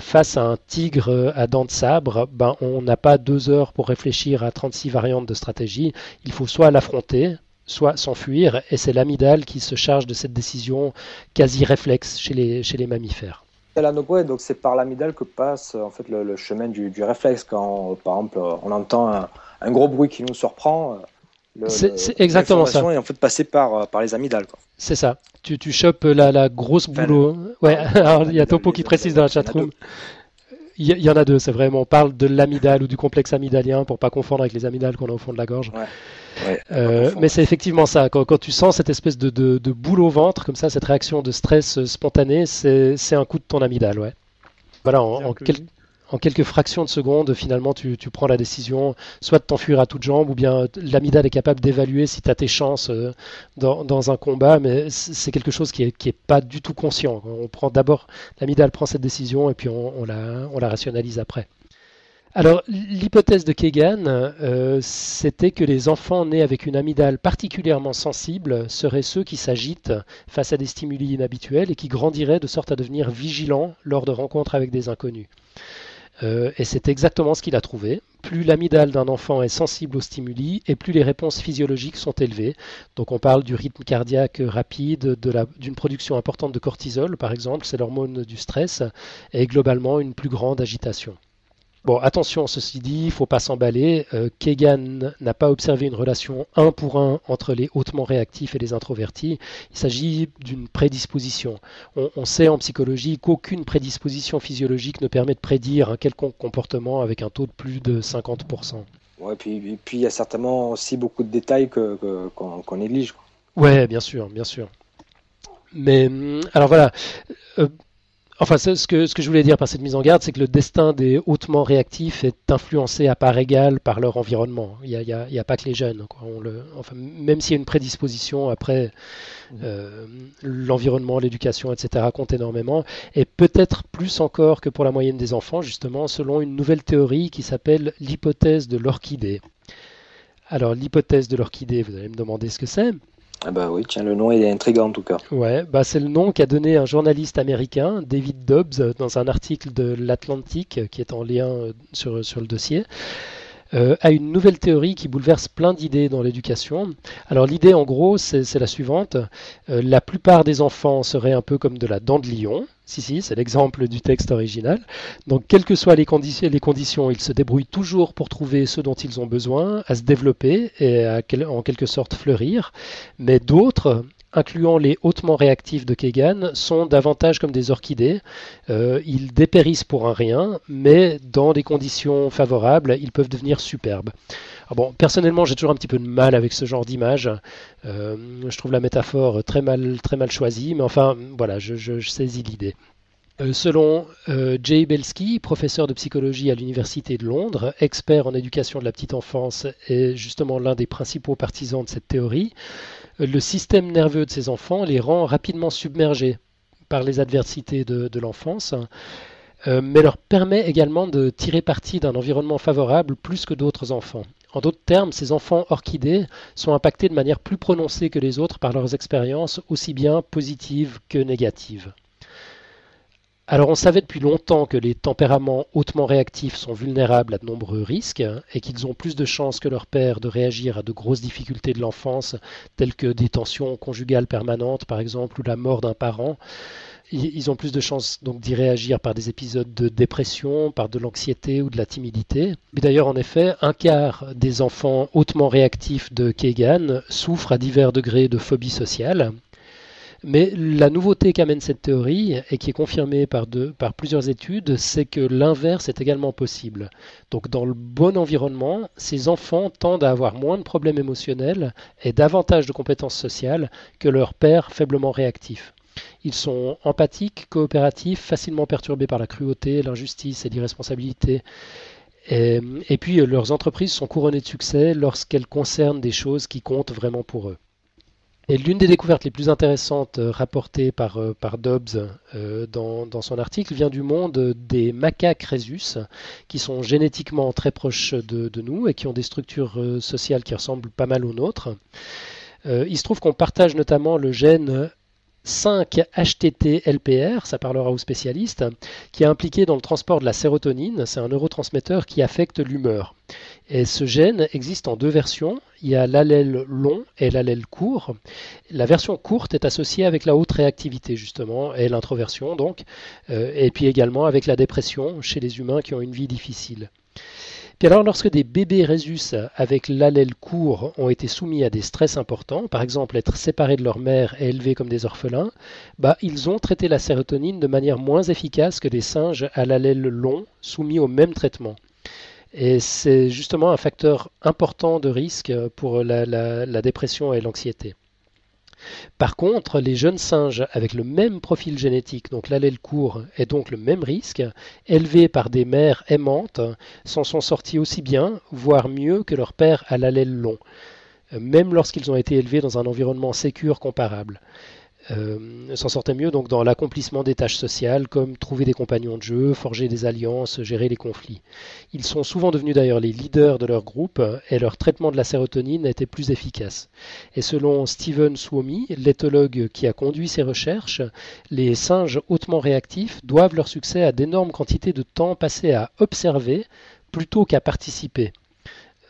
Face à un tigre à dents de sabre, ben, on n'a pas deux heures pour réfléchir à 36 variantes de stratégie. Il faut soit l'affronter, soit s'enfuir, et c'est l'amidale qui se charge de cette décision quasi réflexe chez les, mammifères. donc c'est par l'amidale que passe en fait le, chemin du, réflexe quand par exemple on entend un, gros bruit qui nous surprend. C'est exactement ça. est en fait passé par, par les amygdales. C'est ça. Tu, tu chopes la, la grosse boulot. ouais, alors il y a Topo qui précise dans la chatroom. Il y, en a deux, c'est vrai. On parle de l'amidale ou du complexe amygdalien pour pas confondre avec les amygdales qu'on a au fond de la gorge. Euh, mais c'est effectivement ça. Quand, quand, tu sens cette espèce de, de, de, boule au ventre, comme ça, cette réaction de stress spontanée, c'est un coup de ton amygdale, ouais. Voilà, en, en, en quelques fractions de secondes, finalement, tu, prends la décision soit de t'enfuir à toutes jambes, ou bien l'amidale est capable d'évaluer si tu as tes chances euh, dans, un combat, mais c'est quelque chose qui est, pas du tout conscient. On prend d'abord, l'amidale prend cette décision et puis on, la, on la rationalise après. Alors, l'hypothèse de Kegan, euh, c'était que les enfants nés avec une amygdale particulièrement sensible seraient ceux qui s'agitent face à des stimuli inhabituels et qui grandiraient de sorte à devenir vigilants lors de rencontres avec des inconnus. Euh, et c'est exactement ce qu'il a trouvé. Plus l'amygdale d'un enfant est sensible aux stimuli et plus les réponses physiologiques sont élevées. Donc on parle du rythme cardiaque rapide, d'une production importante de cortisol par exemple, c'est l'hormone du stress, et globalement une plus grande agitation. Bon, attention, ceci dit, il ne faut pas s'emballer. Euh, Kegan n'a pas observé une relation un pour un entre les hautement réactifs et les introvertis. Il s'agit d'une prédisposition. On, sait en psychologie qu'aucune prédisposition physiologique ne permet de prédire un quelconque comportement avec un taux de plus de 50%. Ouais, puis, puis il y a certainement aussi beaucoup de détails qu'on néglige. Ouais, bien sûr, bien sûr. Mais hum, alors voilà. Euh, Enfin, ce que, ce que je voulais dire par cette mise en garde, c'est que le destin des hautement réactifs est influencé à part égale par leur environnement. Il n'y a, a, pas que les jeunes. Quoi. On le, enfin, même s'il y a une prédisposition, après, mmh. euh, l'environnement, l'éducation, etc. compte énormément. Et peut-être plus encore que pour la moyenne des enfants, justement, selon une nouvelle théorie qui s'appelle l'hypothèse de l'orchidée. Alors, l'hypothèse de l'orchidée, vous allez me demander ce que c'est. Ah bah oui, tiens, le nom est intriguant en tout cas. Ouais, bah c'est le nom qu'a donné un journaliste américain, David Dobbs, dans un article de l'Atlantique qui est en lien euh, sur, le dossier. Euh, à une nouvelle théorie qui bouleverse plein d'idées dans l'éducation. Alors l'idée en gros c'est la suivante. Euh, la plupart des enfants seraient un peu comme de la dent de lion. C'est l'exemple du texte original. Donc, quelles que soient les, conditions, les conditions, ils se débrouillent toujours pour trouver ce dont ils ont besoin, à se développer et à en quelque sorte fleurir. Mais d'autres, incluant les hautement réactifs de Kegan, sont davantage comme des orchidées. Euh, ils dépérissent pour un rien, mais dans des conditions favorables, ils peuvent devenir superbes. Ah personnellement, j'ai toujours un petit peu de mal avec ce genre d'image. Euh, je trouve la métaphore très mal, très mal choisie, mais enfin, voilà, je, saisis l'idée. Euh, selon Jay Belsky, professeur de psychologie à l'Université de Londres, expert en éducation de la petite enfance et justement l'un des principaux partisans de cette théorie, le système nerveux de ces enfants les rend rapidement submergés par les adversités de, l'enfance, euh, mais leur permet également de tirer parti d'un environnement favorable plus que d'autres enfants. En d'autres termes, ces enfants orchidées sont impactés de manière plus prononcée que les autres par leurs expériences aussi bien positives que négatives. Alors on savait depuis longtemps que les tempéraments hautement réactifs sont vulnérables à de nombreux risques et qu'ils ont plus de chances que leur père de réagir à de grosses difficultés de l'enfance, telles que des tensions conjugales permanentes par exemple ou la mort d'un parent. Ils ont plus de chances d'y réagir par des épisodes de dépression, par de l'anxiété ou de la timidité. Mais d'ailleurs, en effet, un quart des enfants hautement réactifs de Kegan souffrent à divers degrés de phobie sociale. Mais la nouveauté qu'amène cette théorie, et qui est confirmée par, par plusieurs études, c'est que l'inverse est également possible. Donc dans le bon environnement, ces enfants tendent à avoir moins de problèmes émotionnels et davantage de compétences sociales que leurs pères faiblement réactifs. Ils sont empathiques, coopératifs, facilement perturbés par la cruauté, l'injustice et l'irresponsabilité. Et, puis leurs entreprises sont couronnées de succès lorsqu'elles concernent des choses qui comptent vraiment pour eux. Et l'une des découvertes les plus intéressantes euh, rapportées par, euh, Dobbs euh, dans, son article vient du monde des macaques rhésus, qui sont génétiquement très proches de, nous et qui ont des structures sociales qui ressemblent pas mal aux nôtres. il se trouve qu'on partage notamment le gène 5 HTT-LPR, ça parlera aux spécialistes, qui est impliqué dans le transport de la sérotonine. C'est un neurotransmetteur qui affecte l'humeur. Et ce gène existe en deux versions. Il y a l'allèle long et l'allèle court. La version courte est associée avec la haute réactivité, justement, et l'introversion, donc, euh, et puis également avec la dépression chez les humains qui ont une vie difficile alors, lorsque des bébés rhésus avec l'allèle court ont été soumis à des stress importants, par exemple être séparés de leur mère et élevés comme des orphelins, bah, ils ont traité la sérotonine de manière moins efficace que des singes à l'allèle long soumis au même traitement. Et c'est justement un facteur important de risque pour la dépression et l'anxiété. Par contre, les jeunes singes avec le même profil génétique, donc l'allèle court et donc le même risque, élevés par des mères aimantes, s'en sont sortis aussi bien, voire mieux que leur père à l'allèle long, même lorsqu'ils ont été élevés dans un environnement sécure comparable. Euh, s'en sortaient mieux donc dans l'accomplissement des tâches sociales comme trouver des compagnons de jeu, forger des alliances, gérer les conflits. Ils sont souvent devenus d'ailleurs les leaders de leur groupe et leur traitement de la sérotonine été plus efficace. Et selon Steven Suomi, l'éthologue qui a conduit ces recherches, les singes hautement réactifs doivent leur succès à d'énormes quantités de temps passés à observer plutôt qu'à participer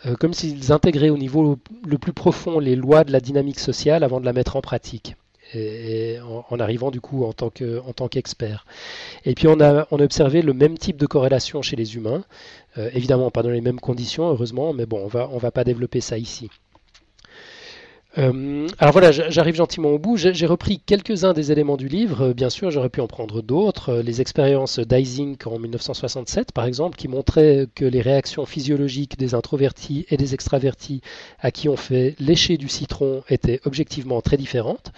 euh, comme s'ils intégraient au niveau le plus profond les lois de la dynamique sociale avant de la mettre en pratique en, arrivant du coup en tant qu'expert. et puis on a, on a observé le même type de corrélation chez les humains, euh, évidemment pas dans les mêmes conditions heureusement, mais bon on va on va pas développer ça ici. Euh, alors voilà, j'arrive gentiment au bout. J'ai repris quelques-uns des éléments du livre. Euh, bien sûr, j'aurais pu en prendre d'autres. Euh, les expériences d'Ising en 1967, par exemple, qui montraient que les réactions physiologiques des introvertis et des extravertis à qui on fait lécher du citron étaient objectivement très différentes.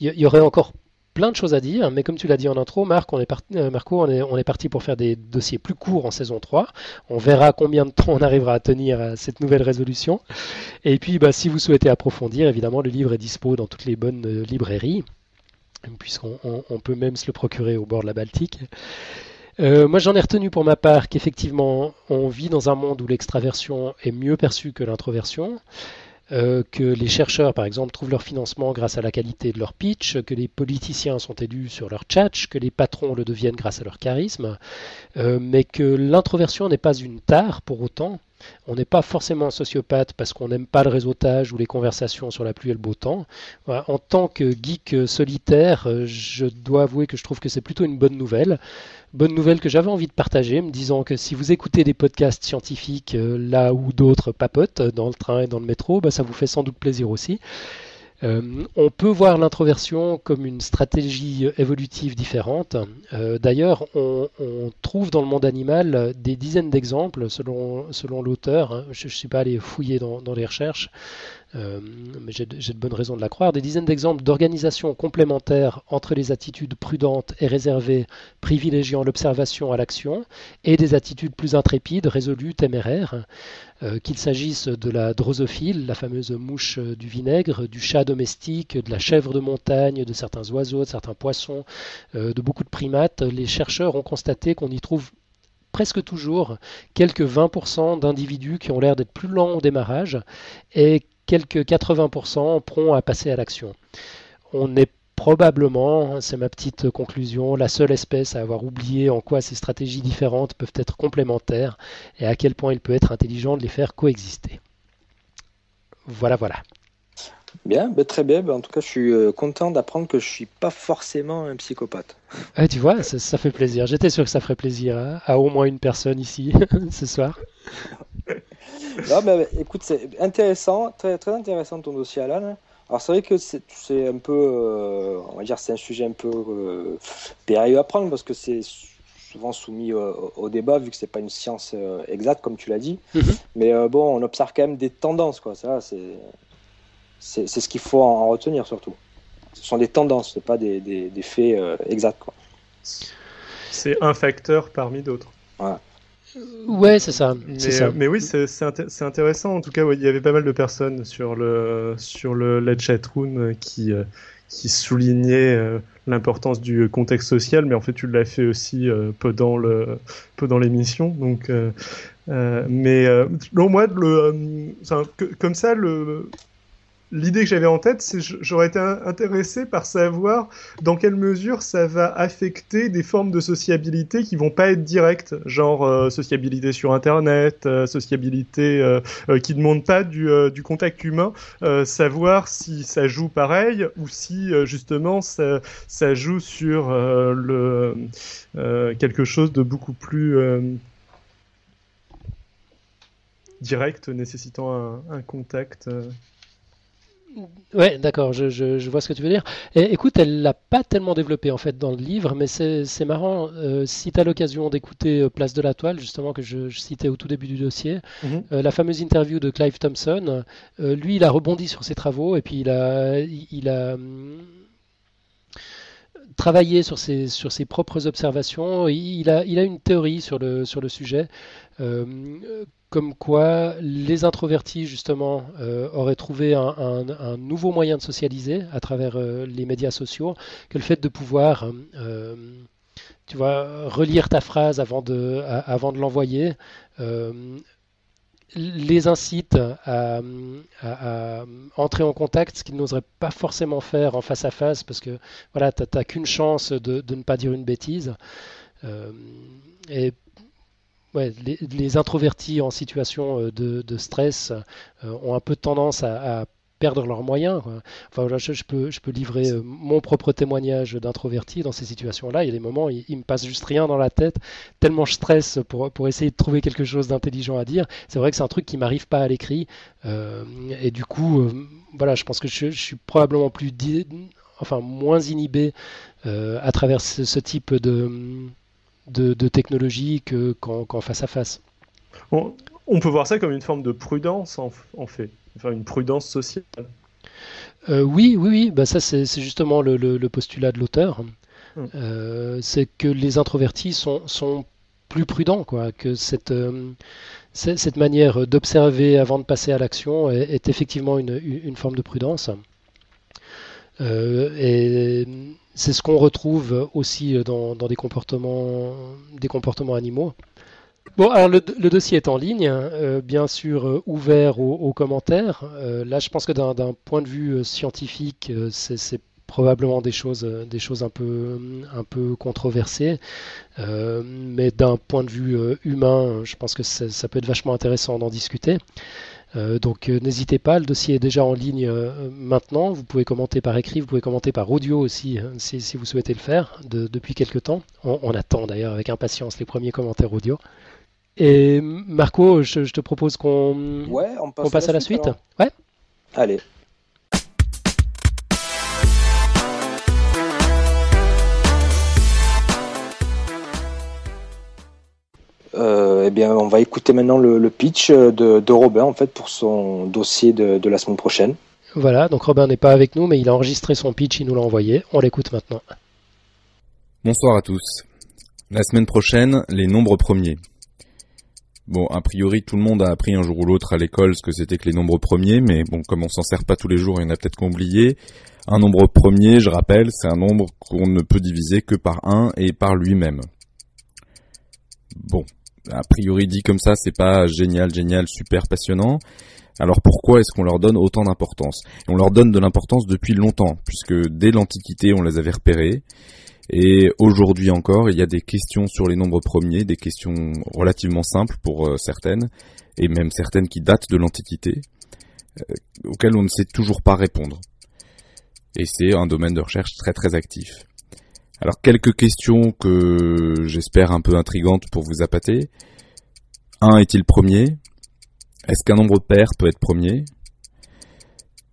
Il y, aurait encore plein de choses à dire, mais comme tu l'as dit en intro, Marc, on est euh, Marco, on est, parti pour faire des dossiers plus courts en saison 3. On verra combien de temps on arrivera à tenir à cette nouvelle résolution. Et puis, bah, si vous souhaitez approfondir, évidemment, le livre est dispo dans toutes les bonnes euh, librairies, puisqu'on on, peut même se le procurer au bord de la Baltique. Euh, moi, j'en ai retenu pour ma part qu'effectivement, on vit dans un monde où l'extraversion est mieux perçue que l'introversion. Euh, que les chercheurs, par exemple, trouvent leur financement grâce à la qualité de leur pitch, que les politiciens sont élus sur leur tchatch, que les patrons le deviennent grâce à leur charisme, euh, mais que l'introversion n'est pas une tare pour autant. On n'est pas forcément un sociopathe parce qu'on n'aime pas le réseautage ou les conversations sur la pluie et le beau temps. En tant que geek solitaire, euh, je dois avouer que je trouve que c'est plutôt une bonne nouvelle bonne nouvelle que j'avais envie de partager, me disant que si vous écoutez des podcasts scientifiques euh, là où d'autres papotent, dans le train et dans le métro, bah, ça vous fait sans doute plaisir aussi. Euh, on peut voir l'introversion comme une stratégie évolutive différente. Euh, d'ailleurs, on, trouve dans le monde animal des dizaines d'exemples, selon, selon l'auteur. Hein. Je ne suis pas allé fouiller dans, dans les recherches, euh, mais j'ai de bonnes raisons de la croire, des dizaines d'exemples d'organisations complémentaires entre les attitudes prudentes et réservées privilégiant l'observation à l'action et des attitudes plus intrépides, résolues, téméraires, euh, qu'il s'agisse de la drosophile, la fameuse mouche du vinaigre, du chat domestique, de la chèvre de montagne, de certains oiseaux, de certains poissons, euh, de beaucoup de primates, les chercheurs ont constaté qu'on y trouve presque toujours quelques 20% d'individus qui ont l'air d'être plus lents au démarrage et quelques 80% prompts à passer à l'action. On est probablement, c'est ma petite conclusion, la seule espèce à avoir oublié en quoi ces stratégies différentes peuvent être complémentaires et à quel point il peut être intelligent de les faire coexister. Voilà, voilà. Bien, ben, très bien. Ben, en tout cas, je suis euh, content d'apprendre que je suis pas forcément un psychopathe. Ah, tu vois, ça, fait plaisir. J'étais sûr que ça ferait plaisir hein, à, au moins une personne ici ce soir. Non, ben, écoute, c'est intéressant, très, très intéressant ton dossier, Alan. Alors c'est vrai que c'est un peu, euh, on va dire, c'est un sujet un peu euh, périlleux à prendre parce que c'est souvent soumis au, débat vu que c'est pas une science exacte comme tu l'as dit. Mm-hmm. Mais bon, on observe quand même des tendances, quoi. Ça, c'est c'est ce qu'il faut en, retenir surtout. Ce sont des tendances, ce pas des, des, faits euh, exacts. C'est un facteur parmi d'autres. Ouais, c'est ça. Mais, oui, c'est intéressant. En tout cas, il y avait pas mal de personnes sur le, sur le Let's Chat Room qui, euh, qui soulignaient euh, l'importance du contexte social, mais en fait, tu l'as fait aussi peu dans le peu dans l'émission. Donc, mais non, moi, le, comme ça, le l'idée que j'avais en tête, c'est j'aurais été intéressé par savoir dans quelle mesure ça va affecter des formes de sociabilité qui vont pas être directes, genre euh, sociabilité sur Internet, euh, sociabilité euh, qui ne demande pas du, contact humain, savoir si ça joue pareil ou si justement ça, ça joue sur le quelque chose de beaucoup plus direct nécessitant un, un contact. Ouais, d'accord, je, je, vois ce que tu veux dire. Et, écoute, elle l'a pas tellement développé en fait dans le livre, mais c'est marrant. Euh, si tu as l'occasion d'écouter euh, Place de la Toile, justement, que je, citais au tout début du dossier, mhm. euh, la fameuse interview de Clive Thompson, lui, il a rebondi sur ses travaux et puis il a, il a travaillé sur ses, sur ses propres observations. Il a, il a une théorie sur le, sur le sujet comme quoi les introvertis justement euh, auraient trouvé un, nouveau moyen de socialiser à travers euh, les médias sociaux, que le fait de pouvoir, euh, tu vois, relire ta phrase avant de, avant de l'envoyer, les incite à, entrer en contact, ce qu'ils n'oseraient pas forcément faire en face à face, parce que voilà, tu n'as qu'une chance de, de, ne pas dire une bêtise. et ouais, les, introvertis en situation euh, de, stress euh, ont un peu tendance à, perdre leurs moyens. Enfin, je, peux, je peux livrer euh, mon propre témoignage d'introverti dans ces situations-là. Il y a des moments, il, il, me passe juste rien dans la tête, tellement je stresse pour, pour essayer de trouver quelque chose d'intelligent à dire. C'est vrai que c'est un truc qui m'arrive pas à l'écrit. et du coup, voilà, je pense que je, suis probablement plus, enfin, moins inhibé à travers ce type de de, technologie qu'en face à face. On, peut voir ça comme une forme de prudence en, fait, enfin une prudence sociale. Euh, oui, oui, oui. Bah ça c'est justement le, postulat de l'auteur. Hum. Euh, c'est que les introvertis sont, sont plus prudents, quoi, que cette, euh, cette manière d'observer avant de passer à l'action est, effectivement une, une, forme de prudence. et c'est ce qu'on retrouve aussi dans, des, comportements, des comportements animaux. Bon, alors le, dossier est en ligne, euh, bien sûr euh, ouvert aux, commentaires. Euh, là, je pense que d'un point de vue scientifique, c'est probablement des choses, un peu controversées, mais d'un point de vue humain, je pense que ça peut être vachement intéressant d'en discuter. Euh, donc euh, n'hésitez pas, le dossier est déjà en ligne euh, maintenant. Vous pouvez commenter par écrit, vous pouvez commenter par audio aussi hein, si, vous souhaitez le faire depuis quelques temps. On, attend d'ailleurs avec impatience les premiers commentaires audio. Et Marco, je, te propose qu'on passe, à la suite. ouais Allez. Euh, eh bien, on va écouter maintenant le, pitch de, Robin en fait pour son dossier de, la semaine prochaine. Voilà, donc Robin n'est pas avec nous, mais il a enregistré son pitch, il nous l'a envoyé. On l'écoute maintenant. Bonsoir à tous. La semaine prochaine, les nombres premiers. Bon, a priori, tout le monde a appris un jour ou l'autre à l'école ce que c'était que les nombres premiers, mais bon, comme on s'en sert pas tous les jours, il y en a peut-être qu'on oublié. Un nombre premier, je rappelle, c'est un nombre qu'on ne peut diviser que par 1 et par lui-même. Bon, a priori dit comme ça, c'est pas génial, génial, super passionnant. Alors pourquoi est-ce qu'on leur donne autant d'importance? On leur donne de l'importance depuis longtemps, puisque dès l'Antiquité, on les avait repérés. Et aujourd'hui encore, il y a des questions sur les nombres premiers, des questions relativement simples pour euh, certaines, et même certaines qui datent de l'Antiquité, euh, auxquelles on ne sait toujours pas répondre. Et c'est un domaine de recherche très très actif. Alors quelques questions que j'espère un peu intrigantes pour vous appâter. 1 est-il premier? Est-ce qu'un nombre pair peut être premier?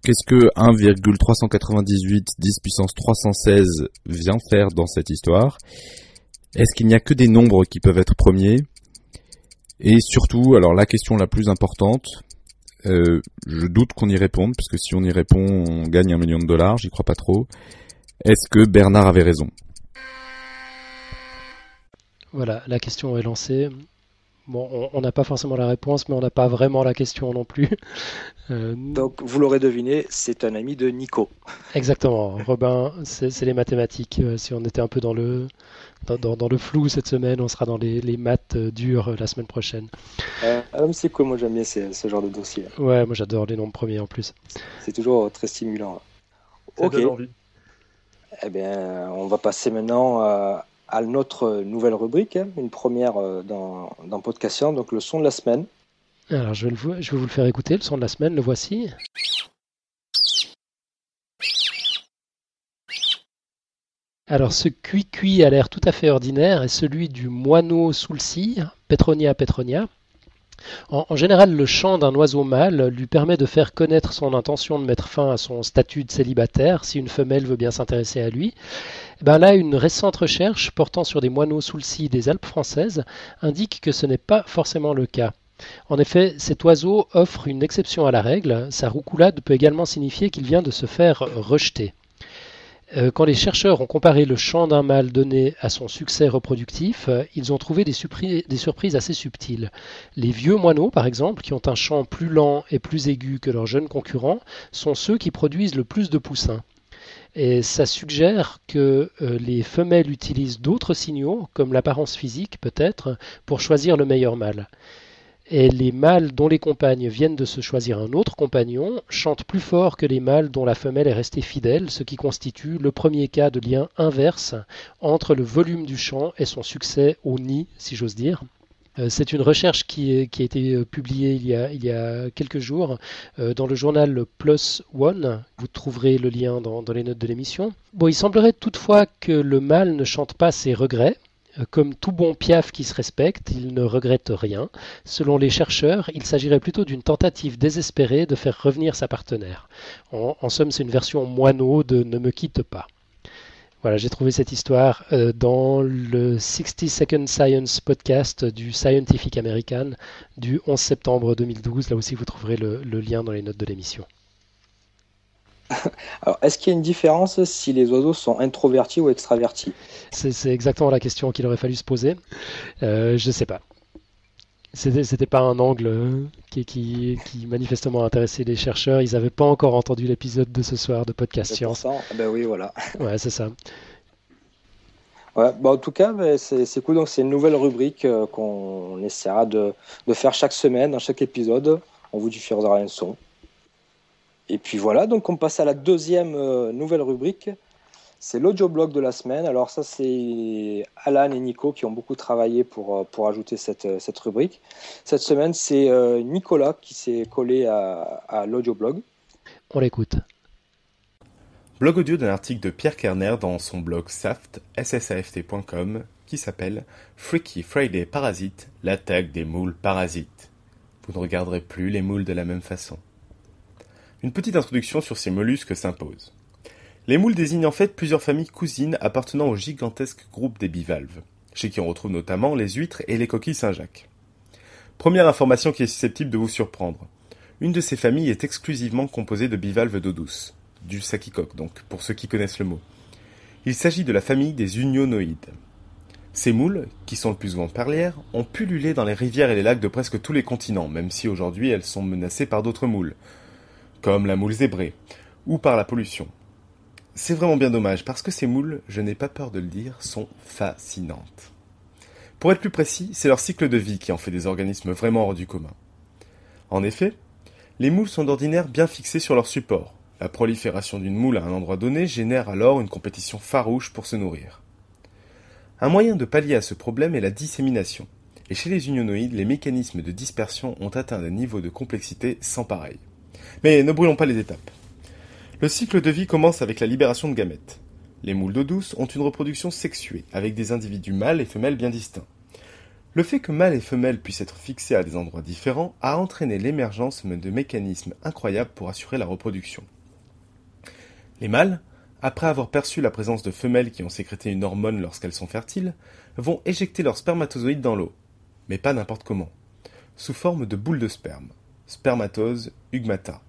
Qu'est-ce que 1,398 10 puissance 316 vient faire dans cette histoire? Est-ce qu'il n'y a que des nombres qui peuvent être premiers? Et surtout, alors la question la plus importante, euh, je doute qu'on y réponde, parce que si on y répond, on gagne un million de dollars, j'y crois pas trop. Est-ce que Bernard avait raison? Voilà, la question est lancée. Bon, on n'a pas forcément la réponse, mais on n'a pas vraiment la question non plus. Euh, Donc, vous l'aurez deviné, c'est un ami de Nico. Exactement. Robin, c'est les mathématiques. Euh, si on était un peu dans le, dans, le flou cette semaine, on sera dans les, maths euh, dures la semaine prochaine. Euh, c'est cool, moi j'aime bien ce, genre de dossier. Ouais, moi j'adore les nombres premiers en plus. C'est toujours très stimulant. ok. Eh bien, on va passer maintenant à, à notre nouvelle rubrique, hein, une première dans, dans Podcastion, donc le son de la semaine. Alors, je vais, le, je vais vous le faire écouter, le son de la semaine, le voici. Alors, ce cuit-cuit a l'air tout à fait ordinaire est celui du moineau sous le cire, Petronia petronia. En, général, le chant d'un oiseau mâle lui permet de faire connaître son intention de mettre fin à son statut de célibataire si une femelle veut bien s'intéresser à lui. Eh ben là, une récente recherche portant sur des moineaux cire des Alpes françaises indique que ce n'est pas forcément le cas. En effet, cet oiseau offre une exception à la règle, sa roucoulade peut également signifier qu'il vient de se faire rejeter. Euh, quand les chercheurs ont comparé le chant d'un mâle donné à son succès reproductif, euh, ils ont trouvé des, surprises assez subtiles. Les vieux moineaux, par exemple, qui ont un chant plus lent et plus aigu que leurs jeunes concurrents, sont ceux qui produisent le plus de poussins. Et ça suggère que euh, les femelles utilisent d'autres signaux, comme l'apparence physique peut-être, pour choisir le meilleur mâle et les mâles dont les compagnes viennent de se choisir un autre compagnon chantent plus fort que les mâles dont la femelle est restée fidèle, ce qui constitue le premier cas de lien inverse entre le volume du chant et son succès au nid, si j'ose dire. Euh, c'est une recherche qui, a été euh, publiée il y a, quelques jours euh, dans le journal Plus One. Vous trouverez le lien dans, les notes de l'émission. Bon, il semblerait toutefois que le mâle ne chante pas ses regrets, comme tout bon piaf qui se respecte, il ne regrette rien. Selon les chercheurs, il s'agirait plutôt d'une tentative désespérée de faire revenir sa partenaire. En, somme, c'est une version moineau de Ne me quitte pas. Voilà, j'ai trouvé cette histoire euh, dans le 60 Second Science podcast du Scientific American du 11 septembre 2012. Là aussi, vous trouverez le lien dans les notes de l'émission. Alors, est-ce qu'il y a une différence si les oiseaux sont introvertis ou extravertis? C'est, exactement la question qu'il aurait fallu se poser. Euh, je ne sais pas. C'était, c'était pas un angle euh, qui, qui, qui, manifestement intéressait les chercheurs. Ils n'avaient pas encore entendu l'épisode de ce soir de Podcast Science. Ah ben oui, voilà. Ouais, c'est ça. Ouais, bah en tout cas, c'est, c'est cool. Donc, c'est une nouvelle rubrique euh, qu'on essaiera de, de, faire chaque semaine, dans chaque épisode. On vous diffusera un son. Et puis voilà, donc on passe à la deuxième euh, nouvelle rubrique. C'est l'audioblog de la semaine. Alors ça, c'est Alan et Nico qui ont beaucoup travaillé pour, euh, pour ajouter cette, euh, cette rubrique. Cette semaine, c'est Nicolas qui s'est collé à, à l'audioblog. On l'écoute. Blog audio d'un article de Pierre Kerner dans son blog saft, ssaft.com, qui s'appelle Freaky Friday Parasite, l'attaque des moules parasites. Vous ne regarderez plus les moules de la même façon. Une petite introduction sur ces mollusques s'impose. Les moules désignent en fait plusieurs familles cousines appartenant au gigantesque groupe des bivalves, chez qui on retrouve notamment les huîtres et les coquilles Saint-Jacques. Première information qui est susceptible de vous surprendre. Une de ces familles est exclusivement composée de bivalves d'eau douce, du sakicoque donc, pour ceux qui connaissent le mot. Il s'agit de la famille des unionoïdes. Ces moules, qui sont le plus souvent perlières, ont pullulé dans les rivières et les lacs de presque tous les continents, même si aujourd'hui elles sont menacées par d'autres moules, comme la moule zébrée, ou par la pollution. C'est vraiment bien dommage, parce que ces moules, je n'ai pas peur de le dire, sont fascinantes. Pour être plus précis, c'est leur cycle de vie qui en fait des organismes vraiment hors du commun. En effet, les moules sont d'ordinaire bien fixés sur leur support. La prolifération d'une moule à un endroit donné génère alors une compétition farouche pour se nourrir. Un moyen de pallier à ce problème est la dissémination, et chez les unionoïdes, les mécanismes de dispersion ont atteint des niveaux de complexité sans pareil. Mais ne brûlons pas les étapes. Le cycle de vie commence avec la libération de gamètes. Les moules d'eau douce ont une reproduction sexuée, avec des individus mâles et femelles bien distincts. Le fait que mâles et femelles puissent être fixés à des endroits différents a entraîné l'émergence de mécanismes incroyables pour assurer la reproduction. Les mâles, après avoir perçu la présence de femelles qui ont sécrété une hormone lorsqu'elles sont fertiles, vont éjecter leurs spermatozoïdes dans l'eau, mais pas n'importe comment, sous forme de boules de sperme spermatose, ugmata,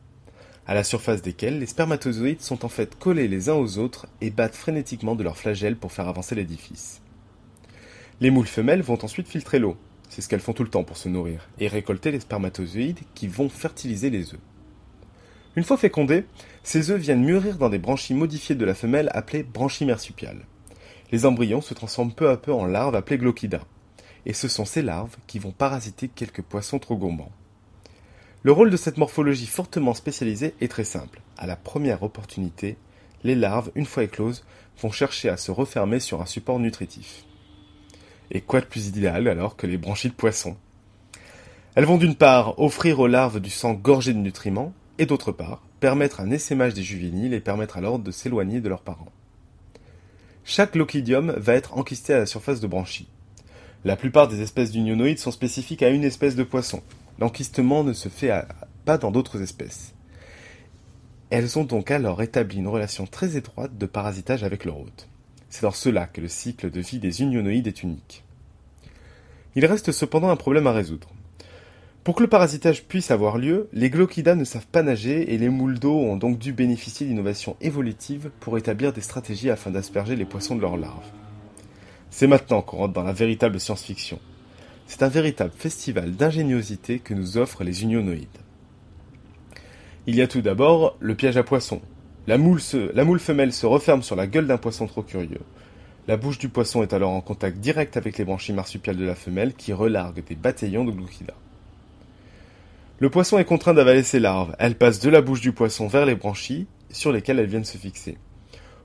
à la surface desquelles les spermatozoïdes sont en fait collés les uns aux autres et battent frénétiquement de leurs flagelles pour faire avancer l'édifice. Les moules femelles vont ensuite filtrer l'eau, c'est ce qu'elles font tout le temps pour se nourrir, et récolter les spermatozoïdes qui vont fertiliser les œufs. Une fois fécondés, ces œufs viennent mûrir dans des branchies modifiées de la femelle appelées branchies marsupiales. Les embryons se transforment peu à peu en larves appelées glaucida, et ce sont ces larves qui vont parasiter quelques poissons trop gourmands. Le rôle de cette morphologie fortement spécialisée est très simple. À la première opportunité, les larves, une fois écloses, vont chercher à se refermer sur un support nutritif. Et quoi de plus idéal alors que les branchies de poisson Elles vont d'une part offrir aux larves du sang gorgé de nutriments, et d'autre part permettre un essaimage des juvéniles et permettre alors de s'éloigner de leurs parents. Chaque lochidium va être enquisté à la surface de branchies. La plupart des espèces d'unionoïdes sont spécifiques à une espèce de poisson. L'enquistement ne se fait pas dans d'autres espèces. Elles ont donc alors établi une relation très étroite de parasitage avec leur hôte. C'est dans cela que le cycle de vie des unionoïdes est unique. Il reste cependant un problème à résoudre. Pour que le parasitage puisse avoir lieu, les glaucidas ne savent pas nager et les moules d'eau ont donc dû bénéficier d'innovations évolutives pour établir des stratégies afin d'asperger les poissons de leurs larves. C'est maintenant qu'on rentre dans la véritable science-fiction. C'est un véritable festival d'ingéniosité que nous offrent les unionoïdes. Il y a tout d'abord le piège à poissons. La moule, femelle se referme sur la gueule d'un poisson trop curieux. La bouche du poisson est alors en contact direct avec les branchies marsupiales de la femelle qui relarguent des bataillons de glaucidas. Le poisson est contraint d'avaler ses larves. Elles passent de la bouche du poisson vers les branchies sur lesquelles elles viennent se fixer.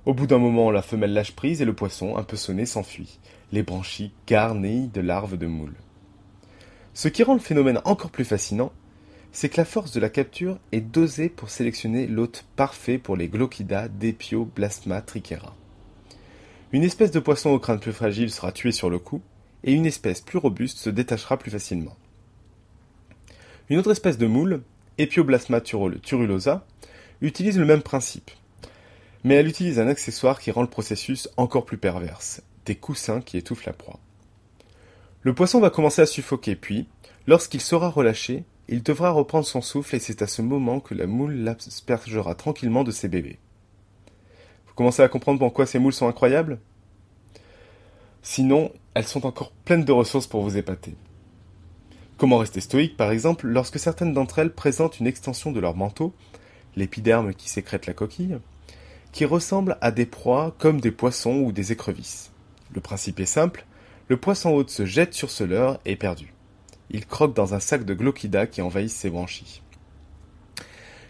Au bout d'un moment, la femelle lâche prise et le poisson, un peu sonné, s'enfuit, les branchies garnies de larves de moules. Ce qui rend le phénomène encore plus fascinant, c'est que la force de la capture est dosée pour sélectionner l'hôte parfait pour les Glaucida Blasma trichera. Une espèce de poisson au crâne plus fragile sera tuée sur le coup, et une espèce plus robuste se détachera plus facilement. Une autre espèce de moule, Epioblasma turulosa, utilise le même principe. Mais elle utilise un accessoire qui rend le processus encore plus perverse, des coussins qui étouffent la proie. Le poisson va commencer à suffoquer, puis, lorsqu'il sera relâché, il devra reprendre son souffle et c'est à ce moment que la moule l'aspergera tranquillement de ses bébés. Vous commencez à comprendre pourquoi ces moules sont incroyables? Sinon, elles sont encore pleines de ressources pour vous épater. Comment rester stoïque, par exemple, lorsque certaines d'entre elles présentent une extension de leur manteau, l'épiderme qui sécrète la coquille, qui ressemble à des proies comme des poissons ou des écrevisses? Le principe est simple, le poisson hôte se jette sur ce leurre et perdu. Il croque dans un sac de glaucida qui envahissent ses branchies.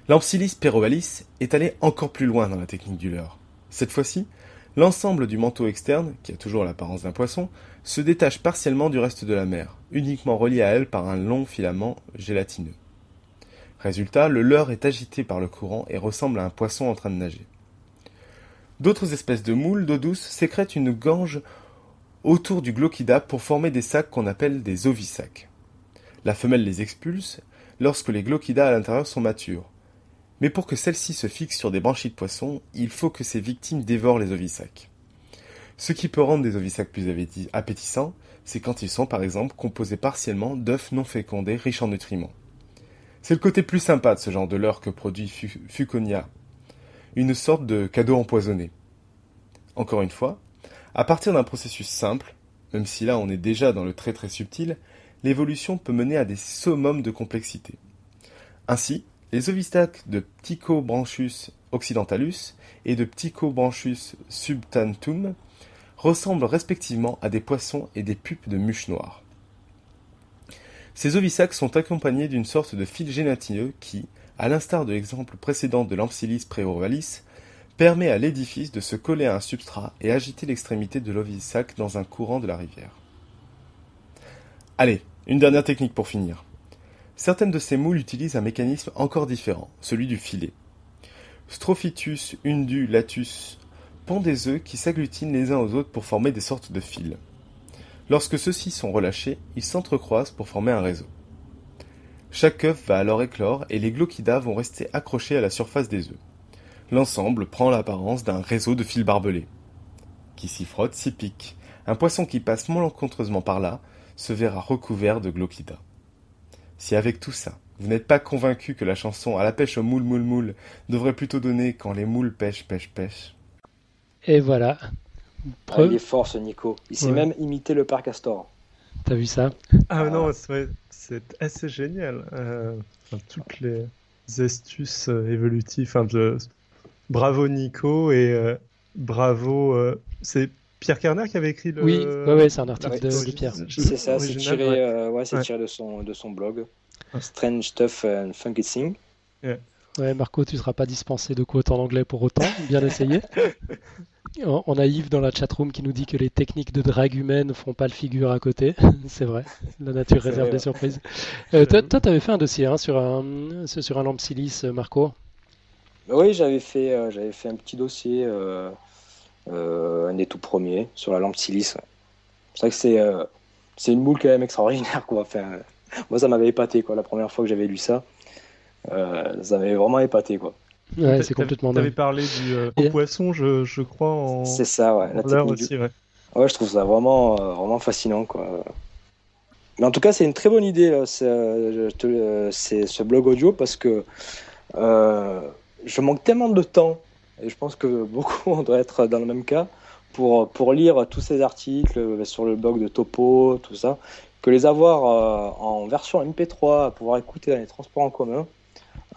L'ampsilis perovalis est allé encore plus loin dans la technique du leurre. Cette fois-ci, l'ensemble du manteau externe, qui a toujours l'apparence d'un poisson, se détache partiellement du reste de la mer, uniquement relié à elle par un long filament gélatineux. Résultat, le leurre est agité par le courant et ressemble à un poisson en train de nager. D'autres espèces de moules d'eau douce sécrètent une gange autour du glaucida pour former des sacs qu'on appelle des ovisacs. La femelle les expulse lorsque les glaucidas à l'intérieur sont matures. Mais pour que celles-ci se fixent sur des branchies de poisson, il faut que ces victimes dévorent les ovisacs. Ce qui peut rendre des ovisacs plus appétissants, c'est quand ils sont par exemple composés partiellement d'œufs non fécondés riches en nutriments. C'est le côté plus sympa de ce genre de leurre que produit Fuconia une sorte de cadeau empoisonné. Encore une fois, à partir d'un processus simple, même si là on est déjà dans le très très subtil, l'évolution peut mener à des summums de complexité. Ainsi, les ovistacs de Ptychobranchus occidentalus et de Ptychobranchus subtantum ressemblent respectivement à des poissons et des pupes de mouches noires. Ces ovisacs sont accompagnés d'une sorte de fil gélatineux qui, à l'instar de l'exemple précédent de l'Ampsilis permet à l'édifice de se coller à un substrat et agiter l'extrémité de l'ovisac dans un courant de la rivière. Allez, une dernière technique pour finir. Certaines de ces moules utilisent un mécanisme encore différent, celui du filet. Strophitus undulatus pond des œufs qui s'agglutinent les uns aux autres pour former des sortes de fils. Lorsque ceux-ci sont relâchés, ils s'entrecroisent pour former un réseau. Chaque œuf va alors éclore et les glaucidas vont rester accrochés à la surface des œufs. L'ensemble prend l'apparence d'un réseau de fils barbelés. Qui s'y frotte s'y pique. Un poisson qui passe malencontreusement par là se verra recouvert de glaucidas. Si avec tout ça, vous n'êtes pas convaincu que la chanson À la pêche au moule moule moule devrait plutôt donner Quand les moules pêchent pêchent pêchent. Et voilà. Ah, il est fort ce Nico. Il sait même imiter le père Castor. T'as vu ça? Ah non, c'est assez génial. Euh, toutes les astuces euh, évolutives. de... Bravo Nico et bravo. c'est Pierre Kerner qui avait écrit le. Oui, ouais, c'est un article de, Pierre. C'est ça, c'est tiré, ouais. tiré de, son, de son blog. Strange Stuff and Funky Thing. Ouais, Marco, tu seras pas dispensé de quote en anglais pour autant. Bien essayé. On a Yves dans la chatroom qui nous dit que les techniques de drague humaine ne font pas le figure à côté. c'est vrai. La nature réserve des surprises. Euh, toi, tu avais fait un dossier hein, sur un sur un lampe silice, Marco. Oui, j'avais fait euh, j'avais fait un petit dossier euh, un des tout premiers sur la lampe silice. C'est vrai que c'est c'est une moule quand même extraordinaire quoi. Enfin, moi, ça m'avait épaté quoi la première fois que j'avais lu ça. Euh, ça m'avait vraiment épaté quoi. Ouais, c'est complètement. T'avais parlé du euh, poisson, je, je, crois. En... C'est ça, ouais. La technique aussi, ouais. ouais. je trouve ça vraiment, euh, vraiment fascinant, quoi. Mais en tout cas, c'est une très bonne idée, c'est ce blog audio, parce que je manque tellement de temps, et je pense que beaucoup on doit être dans le même cas, pour, pour lire tous ces articles sur le blog de Topo, tout ça, que les avoir en version MP3, pouvoir écouter dans les transports en commun,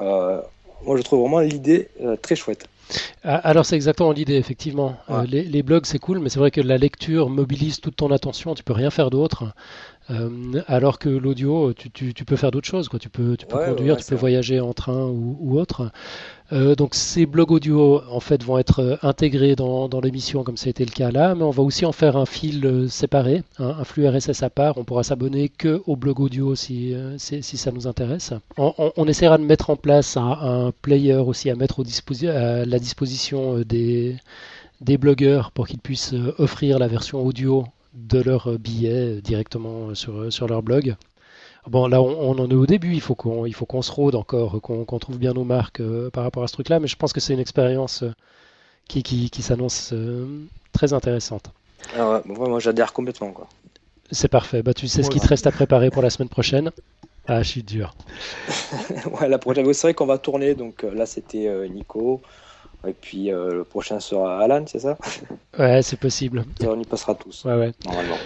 euh, moi, je trouve vraiment l'idée euh, très chouette. Ah, alors c'est exactement l'idée, effectivement. Euh, les, blogs c'est cool, mais c'est vrai que la lecture mobilise toute ton attention, tu peux rien faire d'autre. Alors que l'audio, tu, peux faire d'autres choses. Quoi. Tu peux, tu peux conduire, tu peux voyager en train ou, ou autre. Euh, donc ces blogs audio en fait vont être euh, intégrés dans, l'émission comme ça a été le cas là, mais on va aussi en faire un fil euh, séparé, un flux RSS à part. On pourra s'abonner que au blog audio si, si, ça nous intéresse. On, essaiera de mettre en place un, player aussi à mettre à la disposition des, des blogueurs pour qu'ils puissent offrir la version audio de leur billet directement sur, sur leur blog. Bon, là, on, en est au début. Il faut qu'on, il faut qu'on se rôde encore, qu'on, trouve bien nos marques euh, par rapport à ce truc-là. Mais je pense que c'est une expérience euh, qui, qui, s'annonce euh, très intéressante. Alors, moi, j'adhère complètement, quoi. C'est parfait. Bah, tu sais ce qu'il te reste à préparer pour la semaine prochaine? Ah, je suis dur. ouais, la prochaine, c'est vrai qu'on va tourner. Donc là, c'était Nico. Et puis le prochain sera Alan, c'est ça? Ouais, c'est possible. on y passera tous. Ouais, ouais. Normalement.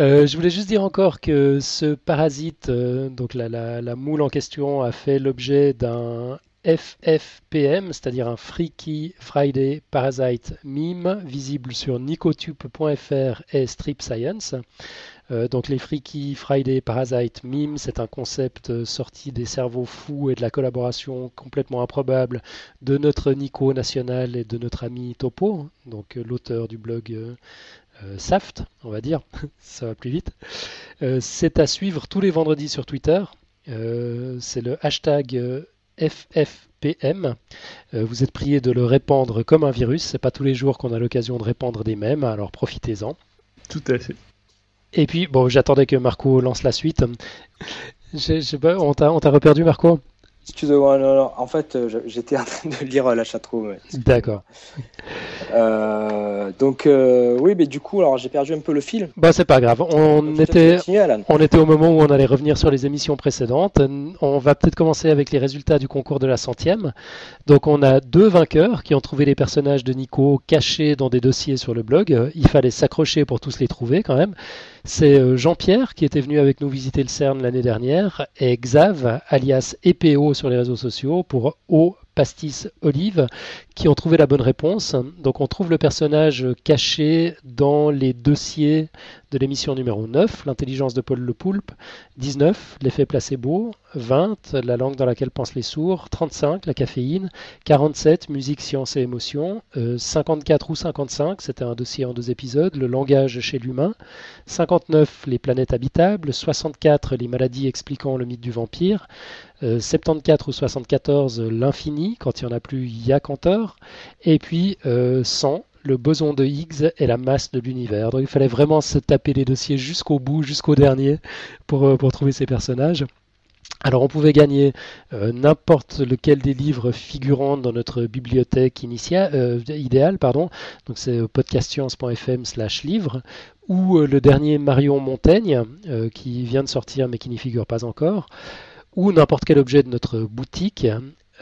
Euh, je voulais juste dire encore que ce parasite, euh, donc la, la, moule en question, a fait l'objet d'un FFPM, c'est-à-dire un Freaky Friday Parasite Meme, visible sur nicotube.fr et Strip Science. Euh, donc les Freaky Friday Parasite Meme, c'est un concept sorti des cerveaux fous et de la collaboration complètement improbable de notre Nico national et de notre ami Topo, donc l'auteur du blog euh, Saft, on va dire, ça va plus vite. Euh, c'est à suivre tous les vendredis sur Twitter. Euh, c'est le hashtag FFPM. vous êtes prié de le répandre comme un virus. C'est pas tous les jours qu'on a l'occasion de répandre des mèmes, alors profitez-en. Tout à fait. Et puis, bon, j'attendais que Marco lance la suite. on t'a reperdu, Marco? Excusez-moi, non, en fait, euh, j'étais en train de lire euh, la chatroom. D'accord. Euh, donc, oui, mais du coup, alors j'ai perdu un peu le fil. Bah, c'est pas grave. On était, on était au moment où on allait revenir sur les émissions précédentes. On va peut-être commencer avec les résultats du concours de la centième. Donc, on a deux vainqueurs qui ont trouvé les personnages de Nico cachés dans des dossiers sur le blog. Il fallait s'accrocher pour tous les trouver quand même. C'est euh, Jean-Pierre qui était venu avec nous visiter le CERN l'année dernière et Xav, alias EPO sur les réseaux sociaux, pour O Pastis Olive, qui ont trouvé la bonne réponse. Donc on trouve le personnage caché dans les dossiers de l'émission numéro 9, l'intelligence de Paul Le Poulpe, 19, l'effet placebo, 20, la langue dans laquelle pensent les sourds, 35, la caféine, 47, musique, science et émotion, 54 ou 55, c'était un dossier en deux épisodes, le langage chez l'humain, 59, les planètes habitables, 64, les maladies expliquant le mythe du vampire, 74 ou 74, l'infini, quand il n'y en a plus, il y a Cantor, et puis 100, le boson de Higgs et la masse de l'univers. Donc il fallait vraiment se taper les dossiers jusqu'au bout, jusqu'au dernier, pour, euh, trouver ces personnages. Alors on pouvait gagner euh, n'importe lequel des livres figurant dans notre bibliothèque initiale, euh, idéale, pardon. Donc c'est podcastscience.fm slash livre ou le dernier Marion Montaigne qui vient de sortir mais qui n'y figure pas encore, ou n'importe quel objet de notre boutique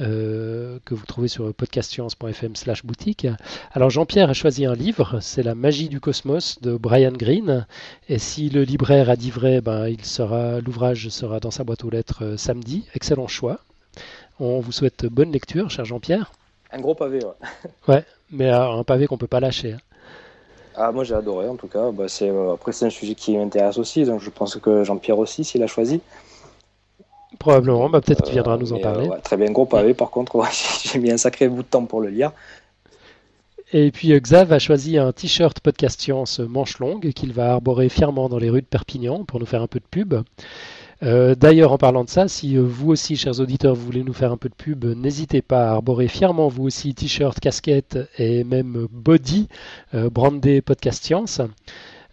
euh, que vous trouvez sur podcastscience.fm slash boutique. Alors Jean-Pierre a choisi un livre, c'est La magie du cosmos de Brian Greene. Et si le libraire a dit vrai, ben, il sera, l'ouvrage sera dans sa boîte aux lettres euh, samedi. Excellent choix. On vous souhaite bonne lecture, cher Jean-Pierre. Un gros pavé, ouais. Ouais, mais un pavé qu'on peut pas lâcher. Hein. Ah, moi j'ai adoré en tout cas. Bah, c'est, euh, après, c'est un sujet qui m'intéresse aussi, donc je pense que Jean-Pierre aussi, s'il a choisi. Probablement, bah, peut-être qu'il viendra nous en parler. très bien, gros pavé par contre, j'ai mis un sacré bout de temps pour le lire. Et puis euh, Xav a choisi un t-shirt podcast science manche longue qu'il va arborer fièrement dans les rues de Perpignan pour nous faire un peu de pub. Euh, d'ailleurs, en parlant de ça, si euh, vous aussi, chers auditeurs, vous voulez nous faire un peu de pub, n'hésitez pas à arborer fièrement vous aussi t-shirt, casquette et même body brandé Podcast Science.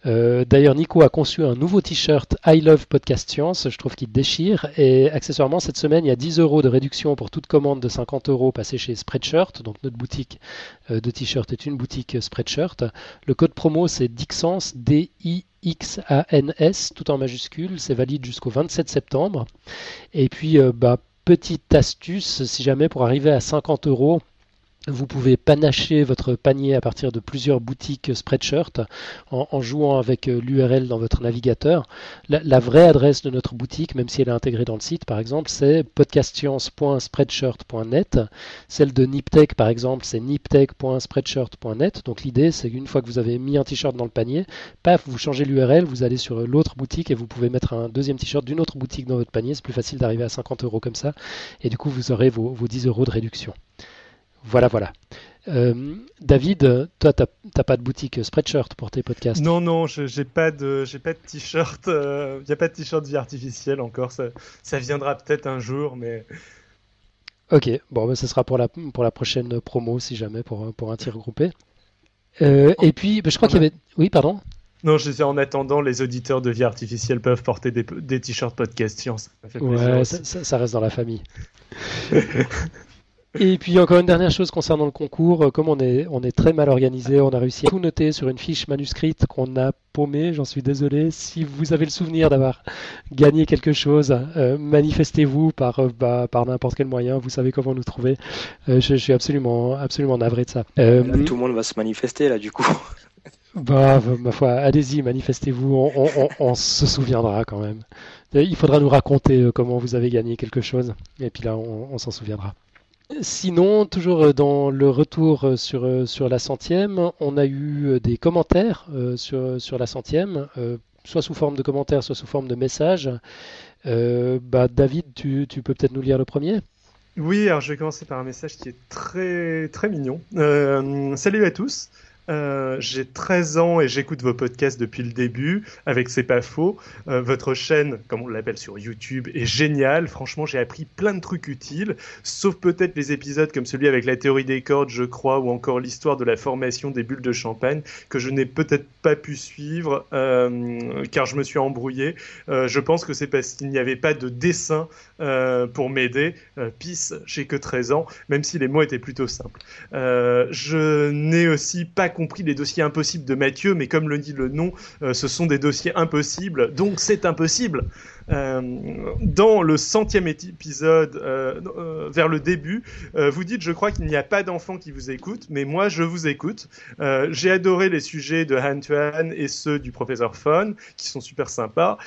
Euh, d'ailleurs, Nico a conçu un nouveau t-shirt I Love Podcast Science, je trouve qu'il déchire. Et accessoirement, cette semaine, il y a 10 euros de réduction pour toute commande de 50 euros passée chez Spreadshirt. Donc notre boutique euh, de t-shirt est une boutique Spreadshirt. Le code promo, c'est Dixans, D-I-X-A-N-S, tout en majuscule. C'est valide jusqu'au 27 septembre. Et puis, euh, bah, petite astuce, si jamais pour arriver à 50 euros, vous pouvez panacher votre panier à partir de plusieurs boutiques Spreadshirt en, jouant avec euh, l'URL dans votre navigateur. La, vraie adresse de notre boutique, même si elle est intégrée dans le site par exemple, c'est podcastscience.spreadshirt.net. Celle de Niptech par exemple, c'est niptech.spreadshirt.net. Donc l'idée c'est qu'une fois que vous avez mis un t-shirt dans le panier, paf, vous changez l'URL, vous allez sur l'autre boutique et vous pouvez mettre un deuxième t-shirt d'une autre boutique dans votre panier. C'est plus facile d'arriver à 50 euros comme ça. Et du coup, vous aurez vos, vos 10 euros de réduction. Voilà, voilà. Euh, David, toi, tu n'as pas de boutique Spreadshirt pour tes podcasts? Non, non, je n'ai pas de, j'ai pas de t-shirt. Il euh, n'y a pas de t-shirt vie artificielle encore. Ça, ça viendra peut-être un jour, mais. Ok, bon, ben, ce sera pour la, pour la prochaine promo, si jamais, pour, pour un tir groupé. Euh, et puis, ben, je crois qu'il y avait. Oui, pardon? Non, je sais, en attendant, les auditeurs de vie artificielle peuvent porter des, des t-shirts podcast science. Ça ouais, ça, ça, reste dans la famille. Et puis encore une dernière chose concernant le concours, euh, comme on est, on est très mal organisé, on a réussi à tout noter sur une fiche manuscrite qu'on a paumée, j'en suis désolé. Si vous avez le souvenir d'avoir gagné quelque chose, euh, manifestez-vous par, euh, bah, par n'importe quel moyen, vous savez comment nous trouver. je, suis absolument, absolument navré de ça. tout le monde va se manifester là du coup. Bah, ma foi, allez-y, manifestez-vous, on, on, on, se souviendra quand même. Il faudra nous raconter comment vous avez gagné quelque chose, et puis là, on s'en souviendra. Sinon, toujours euh, dans le retour euh, sur, euh, sur la centième, on a eu des commentaires sur, la centième, soit sous forme de commentaires, soit sous forme de messages. bah, David, tu, tu peux peut-être nous lire le premier Oui, alors je vais commencer par un message qui est très, très mignon. salut à tous. Euh, j'ai 13 ans et j'écoute vos podcasts depuis le début, avec C'est pas faux. Euh, votre chaîne, comme on l'appelle sur YouTube, est géniale. Franchement, j'ai appris plein de trucs utiles, sauf peut-être les épisodes comme celui avec la théorie des cordes, je crois, ou encore l'histoire de la formation des bulles de champagne, que je n'ai peut-être pas pu suivre, euh, car je me suis embrouillé. Je pense que c'est parce qu'il n'y avait pas de dessin euh, pour m'aider. Pisse, j'ai que 13 ans, même si les mots étaient plutôt simples. je n'ai aussi pas compris les dossiers impossibles de Mathieu, mais comme le dit le nom, euh, ce sont des dossiers impossibles, donc c'est impossible. Euh, dans le centième épisode, euh, euh, vers le début, vous dites, je crois qu'il n'y a pas d'enfants qui vous écoutent, mais moi, je vous écoute. J'ai adoré les sujets de Han Tuan et ceux du professeur Fon, qui sont super sympas,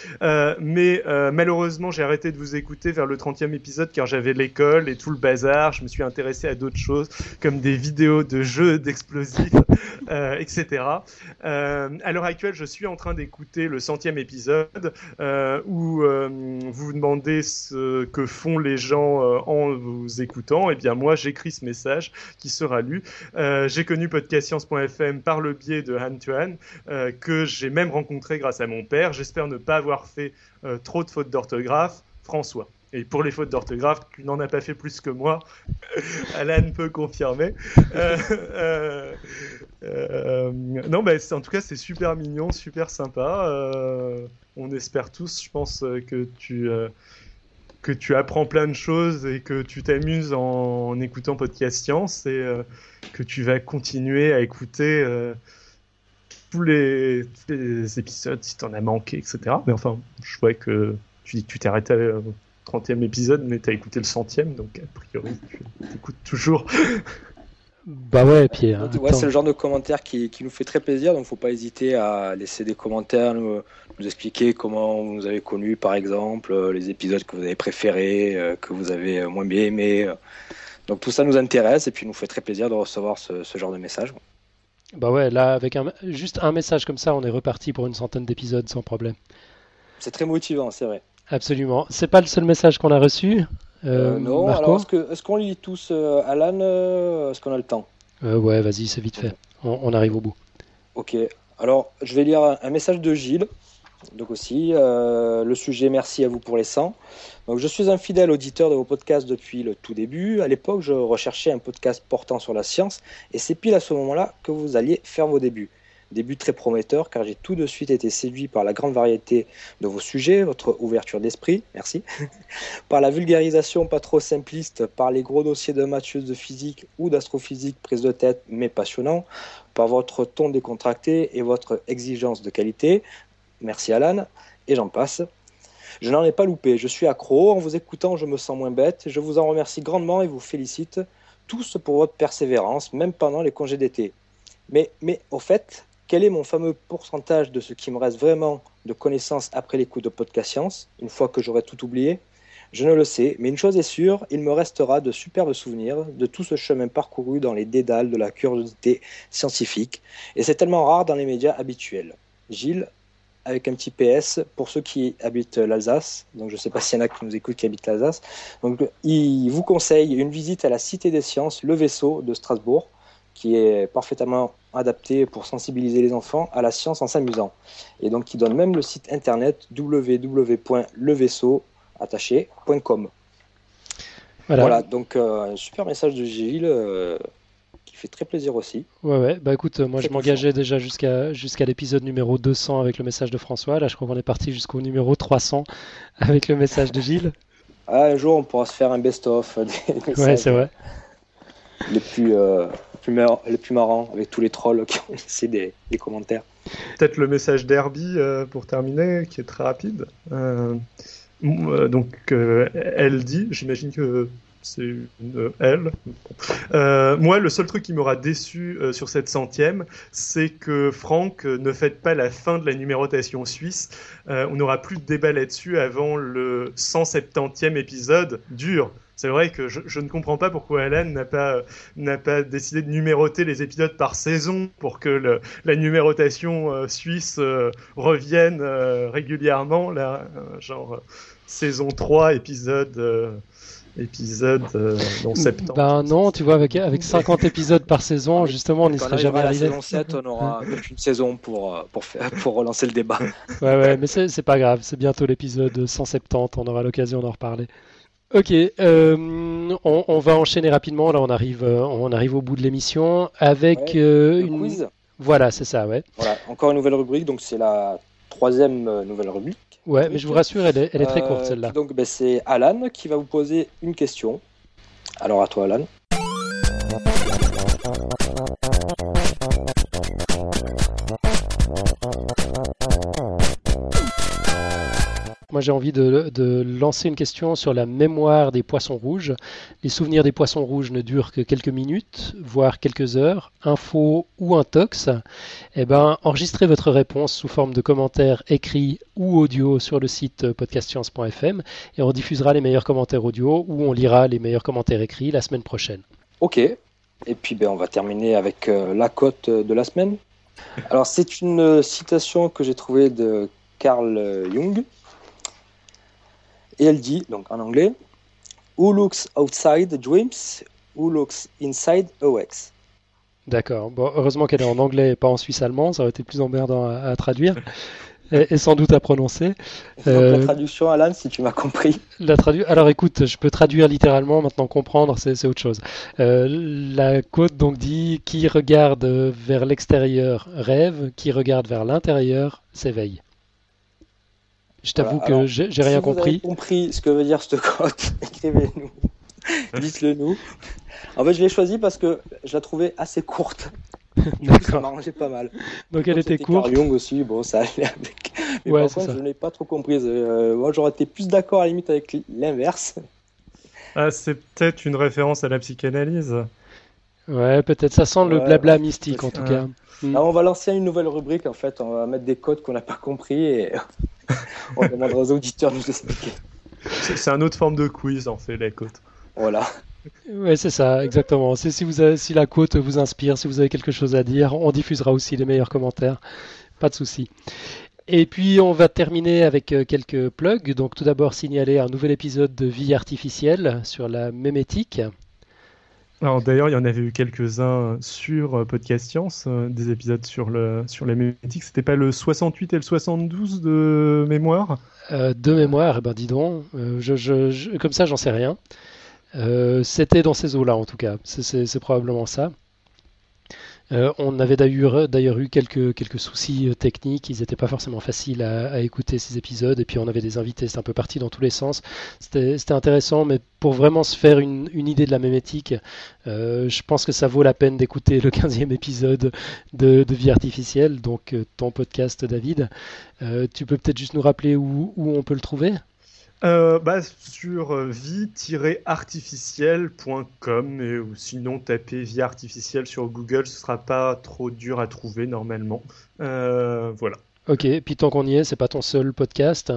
mais malheureusement, j'ai arrêté de vous écouter vers le 30e épisode car j'avais l'école et tout le bazar. Je me suis intéressé à d'autres choses, comme des vidéos de jeux d'explosifs, etc. à l'heure actuelle, je suis en train d'écouter le centième épisode où euh, vous vous demandez ce que font les gens euh, en vous écoutant, eh bien moi j'écris ce message qui sera lu. Euh, j'ai connu podcastscience.fm par le biais de Han Tuan, que j'ai même rencontré grâce à mon père. J'espère ne pas avoir fait trop de fautes d'orthographe. François. Et pour les fautes d'orthographe, tu n'en as pas fait plus que moi. Alan peut confirmer. non, mais en tout cas, c'est super mignon, super sympa on espère tous, je pense, euh, que tu, euh, que tu apprends plein de choses et que tu t'amuses en, écoutant Podcast Science et euh, que tu vas continuer à écouter tous, les, épisodes si tu en as manqué, etc. Mais enfin, je vois que tu dis que tu t'es arrêté 30e épisode, mais tu as écouté le centième, donc a priori, tu écoutes toujours. Bah ouais, Pierre. Ouais, c'est le genre de commentaire qui, qui, nous fait très plaisir, donc faut pas hésiter à laisser des commentaires, nous, nous, expliquer comment vous avez connu, par exemple, euh, les épisodes que vous avez préférés, euh, que vous avez moins bien aimés. Donc tout ça nous intéresse et puis nous fait très plaisir de recevoir ce, ce genre de message. Bah ouais, là, avec un, juste un message comme ça, on est reparti pour une centaine d'épisodes sans problème. C'est très motivant, c'est vrai. Absolument. C'est pas le seul message qu'on a reçu. Euh, euh, non, alors est-ce qu'on lit tous euh, Alan Est-ce qu'on a le temps? Ouais, vas-y, c'est vite fait. On, arrive au bout. Ok. Alors, je vais lire un, message de Gilles. Donc aussi, le sujet, merci à vous pour les 100. Donc, je suis un fidèle auditeur de vos podcasts depuis le tout début. À l'époque, je recherchais un podcast portant sur la science et c'est pile à ce moment-là que vous alliez faire vos débuts. Début très prometteur car j'ai tout de suite été séduit par la grande variété de vos sujets, votre ouverture d'esprit, merci, par la vulgarisation pas trop simpliste, par les gros dossiers de maths de physique ou d'astrophysique prise de tête mais passionnant, par votre ton décontracté et votre exigence de qualité, merci Alan, et j'en passe. Je n'en ai pas loupé, je suis accro, en vous écoutant je me sens moins bête, je vous en remercie grandement et vous félicite tous pour votre persévérance, même pendant les congés d'été. Mais, mais au fait, quel est mon fameux pourcentage de ce qui me reste vraiment de connaissances après l'écoute de Podcast Science, une fois que j'aurai tout oublié? Je ne le sais, mais une chose est sûre, il me restera de superbes souvenirs de tout ce chemin parcouru dans les dédales de la curiosité scientifique, et c'est tellement rare dans les médias habituels. Gilles, avec un petit PS pour ceux qui habitent l'Alsace. Donc je ne sais pas s'il y en a qui nous écoutent qui habitent l'Alsace. Donc il vous conseille une visite à la Cité des Sciences, le vaisseau de Strasbourg qui est parfaitement adapté pour sensibiliser les enfants à la science en s'amusant. Et donc, qui donne même le site internet www.levaisseau.com. Voilà. voilà. donc euh, un super message de Gilles euh, qui fait très plaisir aussi. Ouais, ouais, bah écoute, moi je m'engageais déjà jusqu'à jusqu'à l'épisode numéro 200 avec le message de François. Là, je crois qu'on est parti jusqu'au numéro 300 avec le message de Gilles. Ah, un jour, on pourra se faire un best-of. Ouais, c'est vrai. Les plus, euh, le plus marrant avec tous les trolls qui ont laissé des, commentaires. Peut-être le message d'Herbie euh, pour terminer, qui est très rapide. Euh, euh, donc, elle dit, j'imagine que c'est une elle. moi, le seul truc qui m'aura déçu sur cette centième, c'est que Franck ne fête pas la fin de la numérotation suisse. on n'aura plus de débat là-dessus avant le 170e épisode dur c'est vrai que je, ne comprends pas pourquoi Alan n'a pas, n'a pas décidé de numéroter les épisodes par saison pour que la numérotation euh, suisse euh, revienne euh, régulièrement, là, genre saison 3, épisode épisode dans septembre. Ben non, tu vois, avec, avec 50 épisodes par saison, justement, on n'y serait jamais arrivé. La saison 7, on aura une saison pour, pour, pour relancer le débat. Ouais, ouais, mais c'est pas grave, c'est bientôt l'épisode 170, on aura l'occasion d'en reparler. Ok, euh, on, va enchaîner rapidement. Là, on arrive, euh, on arrive au bout de l'émission avec euh, une quiz. Voilà, c'est ça, ouais. Voilà, encore une nouvelle rubrique. Donc c'est la troisième nouvelle rubrique. Ouais, mais je vous rassure, elle est, elle est très courte celle-là. Donc ben, c'est Alan qui va vous poser une question. Alors à toi, Alan. J'ai envie de, lancer une question sur la mémoire des poissons rouges. Les souvenirs des poissons rouges ne durent que quelques minutes, voire quelques heures. Info ou intox? Eh ben, enregistrez votre réponse sous forme de commentaires écrits ou audio sur le site podcastscience.fm et on diffusera les meilleurs commentaires audio ou on lira les meilleurs commentaires écrits la semaine prochaine. Ok. Et puis, ben, on va terminer avec euh, la cote de la semaine. Alors, c'est une citation que j'ai trouvée de Carl Jung et elle dit, donc en anglais, Who looks outside dreams, who looks inside awakes. D'accord. Bon, heureusement qu'elle est en anglais et pas en suisse-allemand, ça aurait été plus emmerdant à, traduire. Et, sans doute à prononcer. La euh, traduction, Alan, si tu m'as compris. La tradu Alors écoute, je peux traduire littéralement, maintenant comprendre, c'est autre chose. Euh, la côte donc dit qui regarde vers l'extérieur rêve, qui regarde vers l'intérieur s'éveille. Je t'avoue que j'ai rien compris. Si vous avez compris ce que veut dire cette cote, écrivez-nous. Dites-le nous. En fait, je l'ai choisi parce que je la trouvais assez courte. ça m'arrangeait pas mal. Donc elle était courte. Jung aussi, bon, ça allait avec. Mais Ouais, par contre, ça. je n'ai pas trop compris. Euh, moi, j'aurais été plus d'accord à la limite avec l'inverse. Ah, c'est peut-être une référence à la psychanalyse. Ouais, peut-être ça sent le Ouais, blabla mystique en tout ouais. cas. Mm. Là, on va lancer une nouvelle rubrique en fait. On va mettre des codes qu'on n'a pas compris et on demandera aux auditeurs de nous expliquer. C'est une autre forme de quiz, en fait, les côtes. Voilà. Ouais, c'est ça, exactement. C'est si vous avez- si la côte vous inspire, si vous avez quelque chose à dire, on diffusera aussi les meilleurs commentaires. Pas de souci. Et puis on va terminer avec euh, quelques plugs. Donc tout d'abord signaler un nouvel épisode de Vie artificielle sur la mémétique. Alors d'ailleurs, il y en avait eu quelques-uns sur euh, Podcast Science, euh, des épisodes sur le sur la mémétique. C'était pas le 68 et le 72 de mémoire? Euh, de mémoire, eh ben dis donc, comme ça j'en sais rien. C'était dans ces eaux-là en tout cas, c'est probablement ça. Euh, on avait d'ailleurs d'ailleurs eu quelques, quelques soucis euh, techniques, ils n'étaient pas forcément faciles à, à écouter ces épisodes, et puis on avait des invités, c'était un peu parti dans tous les sens. C'était c'était intéressant, mais pour vraiment se faire une, une idée de la mémétique, euh, je pense que ça vaut la peine d'écouter le 15e épisode de, de Vie Artificielle, donc euh, ton podcast David. Euh, tu peux peut-être juste nous rappeler où, où on peut le trouver? Euh, bah, sur euh, vie-artificielle.com et ou sinon taper vie artificielle sur Google, ce sera pas trop dur à trouver normalement. Euh, voilà. Ok, puis tant qu'on y est, c'est pas ton seul podcast.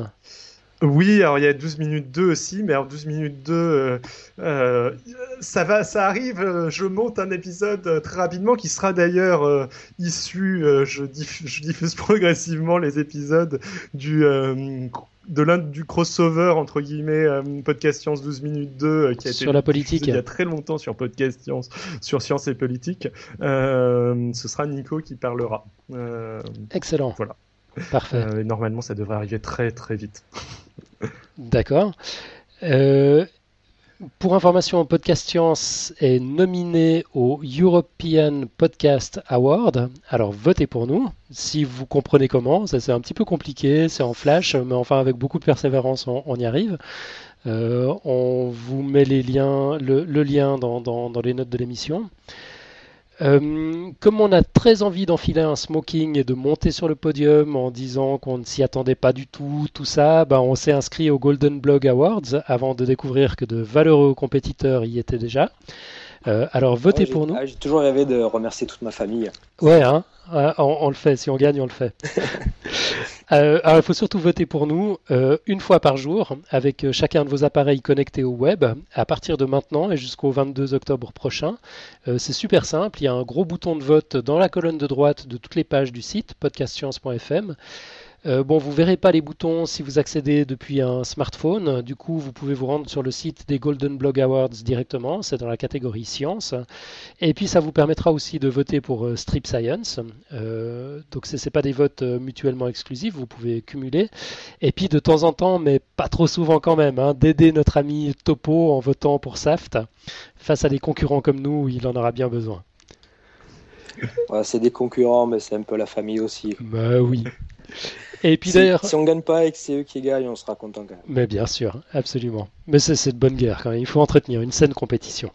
Oui, alors il y a 12 minutes 2 aussi, mais alors 12 minutes 2, euh, euh, ça va, ça arrive, euh, je monte un épisode très rapidement qui sera d'ailleurs issu, je, diff- je diffuse progressivement les épisodes du, de l'un du crossover entre guillemets euh, Podcast Science 12 minutes 2 euh, qui a Sur été la politique. il y a très longtemps sur Podcast Science, sur Science et Politique. Euh, ce sera Nico qui parlera. Excellent. Voilà. Parfait. et normalement, ça devrait arriver très très vite. D'accord. Pour information, Podcast Science est nominé au European Podcast Award. Alors votez pour nous, si vous comprenez comment. Ça c'est un petit peu compliqué, c'est en flash, mais enfin avec beaucoup de persévérance, on, y arrive. Euh, on vous met les liens, le, lien dans- dans les notes de l'émission. Euh, comme on a très envie d'enfiler un smoking et de monter sur le podium en disant qu'on ne s'y attendait pas du tout, tout ça, bah, on s'est inscrit au Golden Blog Awards avant de découvrir que de valeureux compétiteurs y étaient déjà. Euh, alors votez Ouais, pour nous. ah, J'ai toujours rêvé de remercier toute ma famille. Ouais, hein, Ouais, on, on le fait. Si on gagne, on le fait. Euh, alors, il faut surtout voter pour nous euh, une fois par jour avec chacun de vos appareils connectés au web à partir de maintenant et jusqu'au 22 octobre prochain. C'est super simple. Il y a un gros bouton de vote dans la colonne de droite de toutes les pages du site podcastscience.fm. Euh, bon, vous verrez pas les boutons si vous accédez depuis un smartphone. Du coup, vous pouvez vous rendre sur le site des Golden Blog Awards directement. C'est dans la catégorie science. Et puis, ça vous permettra aussi de voter pour euh, Strip Science. Euh, donc, ce n'est pas des votes mutuellement exclusifs. Vous pouvez cumuler. Et puis, de temps en temps, mais pas trop souvent quand même, hein, d'aider notre ami Topo en votant pour Saft face à des concurrents comme nous, il en aura bien besoin. Ouais, c'est des concurrents, mais c'est un peu la famille aussi. Bah oui. Et puis Si, d'ailleurs. si on gagne pas et que c'est eux qui gagnent, on sera content quand même. Mais bien sûr, absolument. Mais c'est de bonne guerre quand même. Il faut entretenir une saine compétition.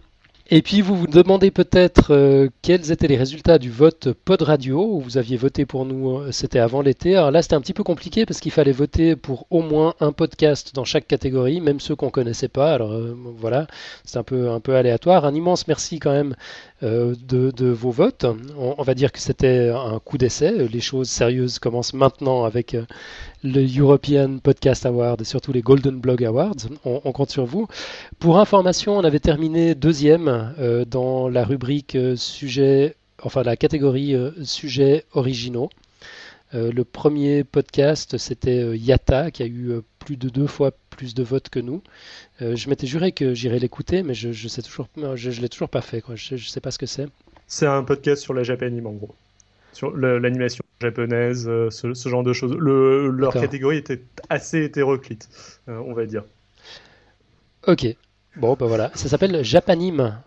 Et puis vous vous demandez peut-être euh, quels étaient les résultats du vote Pod Radio où vous aviez voté pour nous. euh, C'était avant l'été. Alors là, c'était un petit peu compliqué parce qu'il fallait voter pour au moins un podcast dans chaque catégorie, même ceux qu'on connaissait pas. Alors euh, voilà, c'est un peu un peu aléatoire. Un immense merci quand même de, de vos votes. On, va dire que c'était un coup d'essai. Les choses sérieuses commencent maintenant avec euh, le European Podcast Award et surtout les Golden Blog Awards. On, compte sur vous. Pour information, on avait terminé deuxième euh, dans la rubrique euh, sujet, enfin la catégorie euh, sujets originaux. Euh, le premier podcast, c'était euh, Yata, qui a eu euh, plus de deux fois plus de votes que nous. Euh, je m'étais juré que j'irais l'écouter, mais je, je sais toujours, je, je l'ai toujours pas fait. Quoi. Je, je sais pas ce que c'est. C'est un podcast sur la japanime en gros. Sur l'animation japonaise, euh, ce, ce genre de choses. Le, leur catégorie était assez hétéroclite, euh, on va dire. Ok. Bon, bah voilà. Ça s'appelle Japanime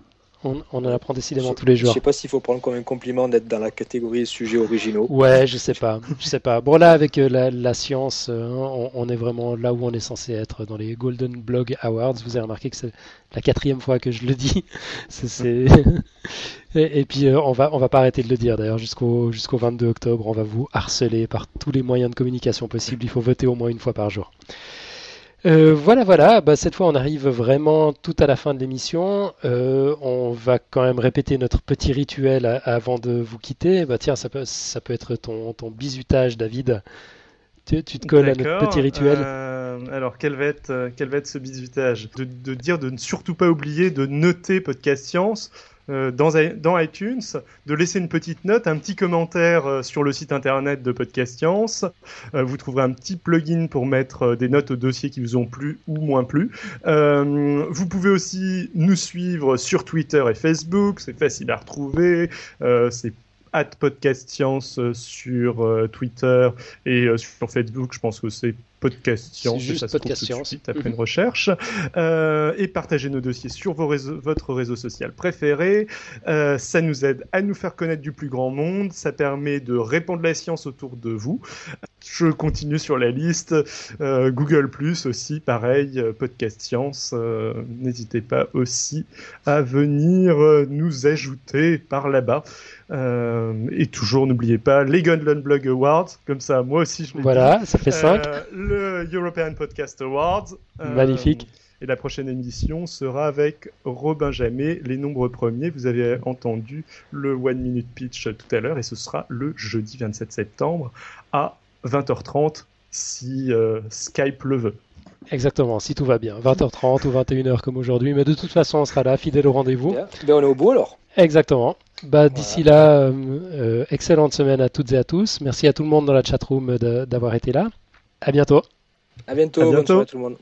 On, en apprend décidément tous les jours. Je sais pas s'il faut prendre comme un compliment d'être dans la catégorie sujets originaux. Ouais, je sais pas. Je sais pas. Bon, là, avec euh, la, science, hein, on, est vraiment là où on est censé être, dans les Golden Blog Awards. Vous avez remarqué que c'est la quatrième fois que je le dis. et, puis, euh, on va, on va pas arrêter de le dire d'ailleurs. Jusqu'au, jusqu'au 22 octobre, on va vous harceler par tous les moyens de communication possibles. Il faut voter au moins une fois par jour. Euh, voilà, voilà. Bah, cette fois, on arrive vraiment tout à la fin de l'émission. Euh, on va quand même répéter notre petit rituel avant de vous quitter. Bah, tiens, ça peut, ça peut être ton, ton bisutage, David. Tu, te colles à notre petit rituel. Euh, alors, quel va, être, quel va être ce bisutage de, de, dire de ne surtout pas oublier de noter Podcast Science dans, dans, iTunes, de laisser une petite note, un petit commentaire euh, sur le site internet de Podcast Science. Euh, vous trouverez un petit plugin pour mettre des notes aux dossiers qui vous ont plu ou moins plu. vous pouvez aussi nous suivre sur Twitter et Facebook, c'est facile à retrouver. c'est at podcast science sur Twitter et sur Facebook, je pense que c'est podcast science, juste ça podcast science. après une recherche, euh, et partagez nos dossiers sur vos réseaux, votre réseau social préféré. Euh, ça nous aide à nous faire connaître du plus grand monde, ça permet de répandre la science autour de vous. Je continue sur la liste. Euh, Google Plus aussi, pareil, podcast science. N'hésitez pas aussi à venir nous ajouter par là-bas. et toujours, n'oubliez pas les Gunland Blog Awards, comme ça, moi aussi je Voilà, ça fait 5 le European Podcast Awards. Euh, Magnifique. Et la prochaine émission sera avec Robin Jamet, les nombres premiers. Vous avez entendu le One Minute Pitch tout à l'heure et ce sera le jeudi 27 septembre à 20h30 si euh, Skype le veut. Exactement, si tout va bien. 20h30 ou 21h comme aujourd'hui, mais de toute façon on sera là, fidèle au rendez-vous. Ben, on est au bout alors. Exactement. Bah, D'ici là, euh, excellente semaine à toutes et à tous. Merci à tout le monde dans la chatroom d'avoir été là. À bientôt. À bientôt. À bientôt. Bonne soirée tout le monde.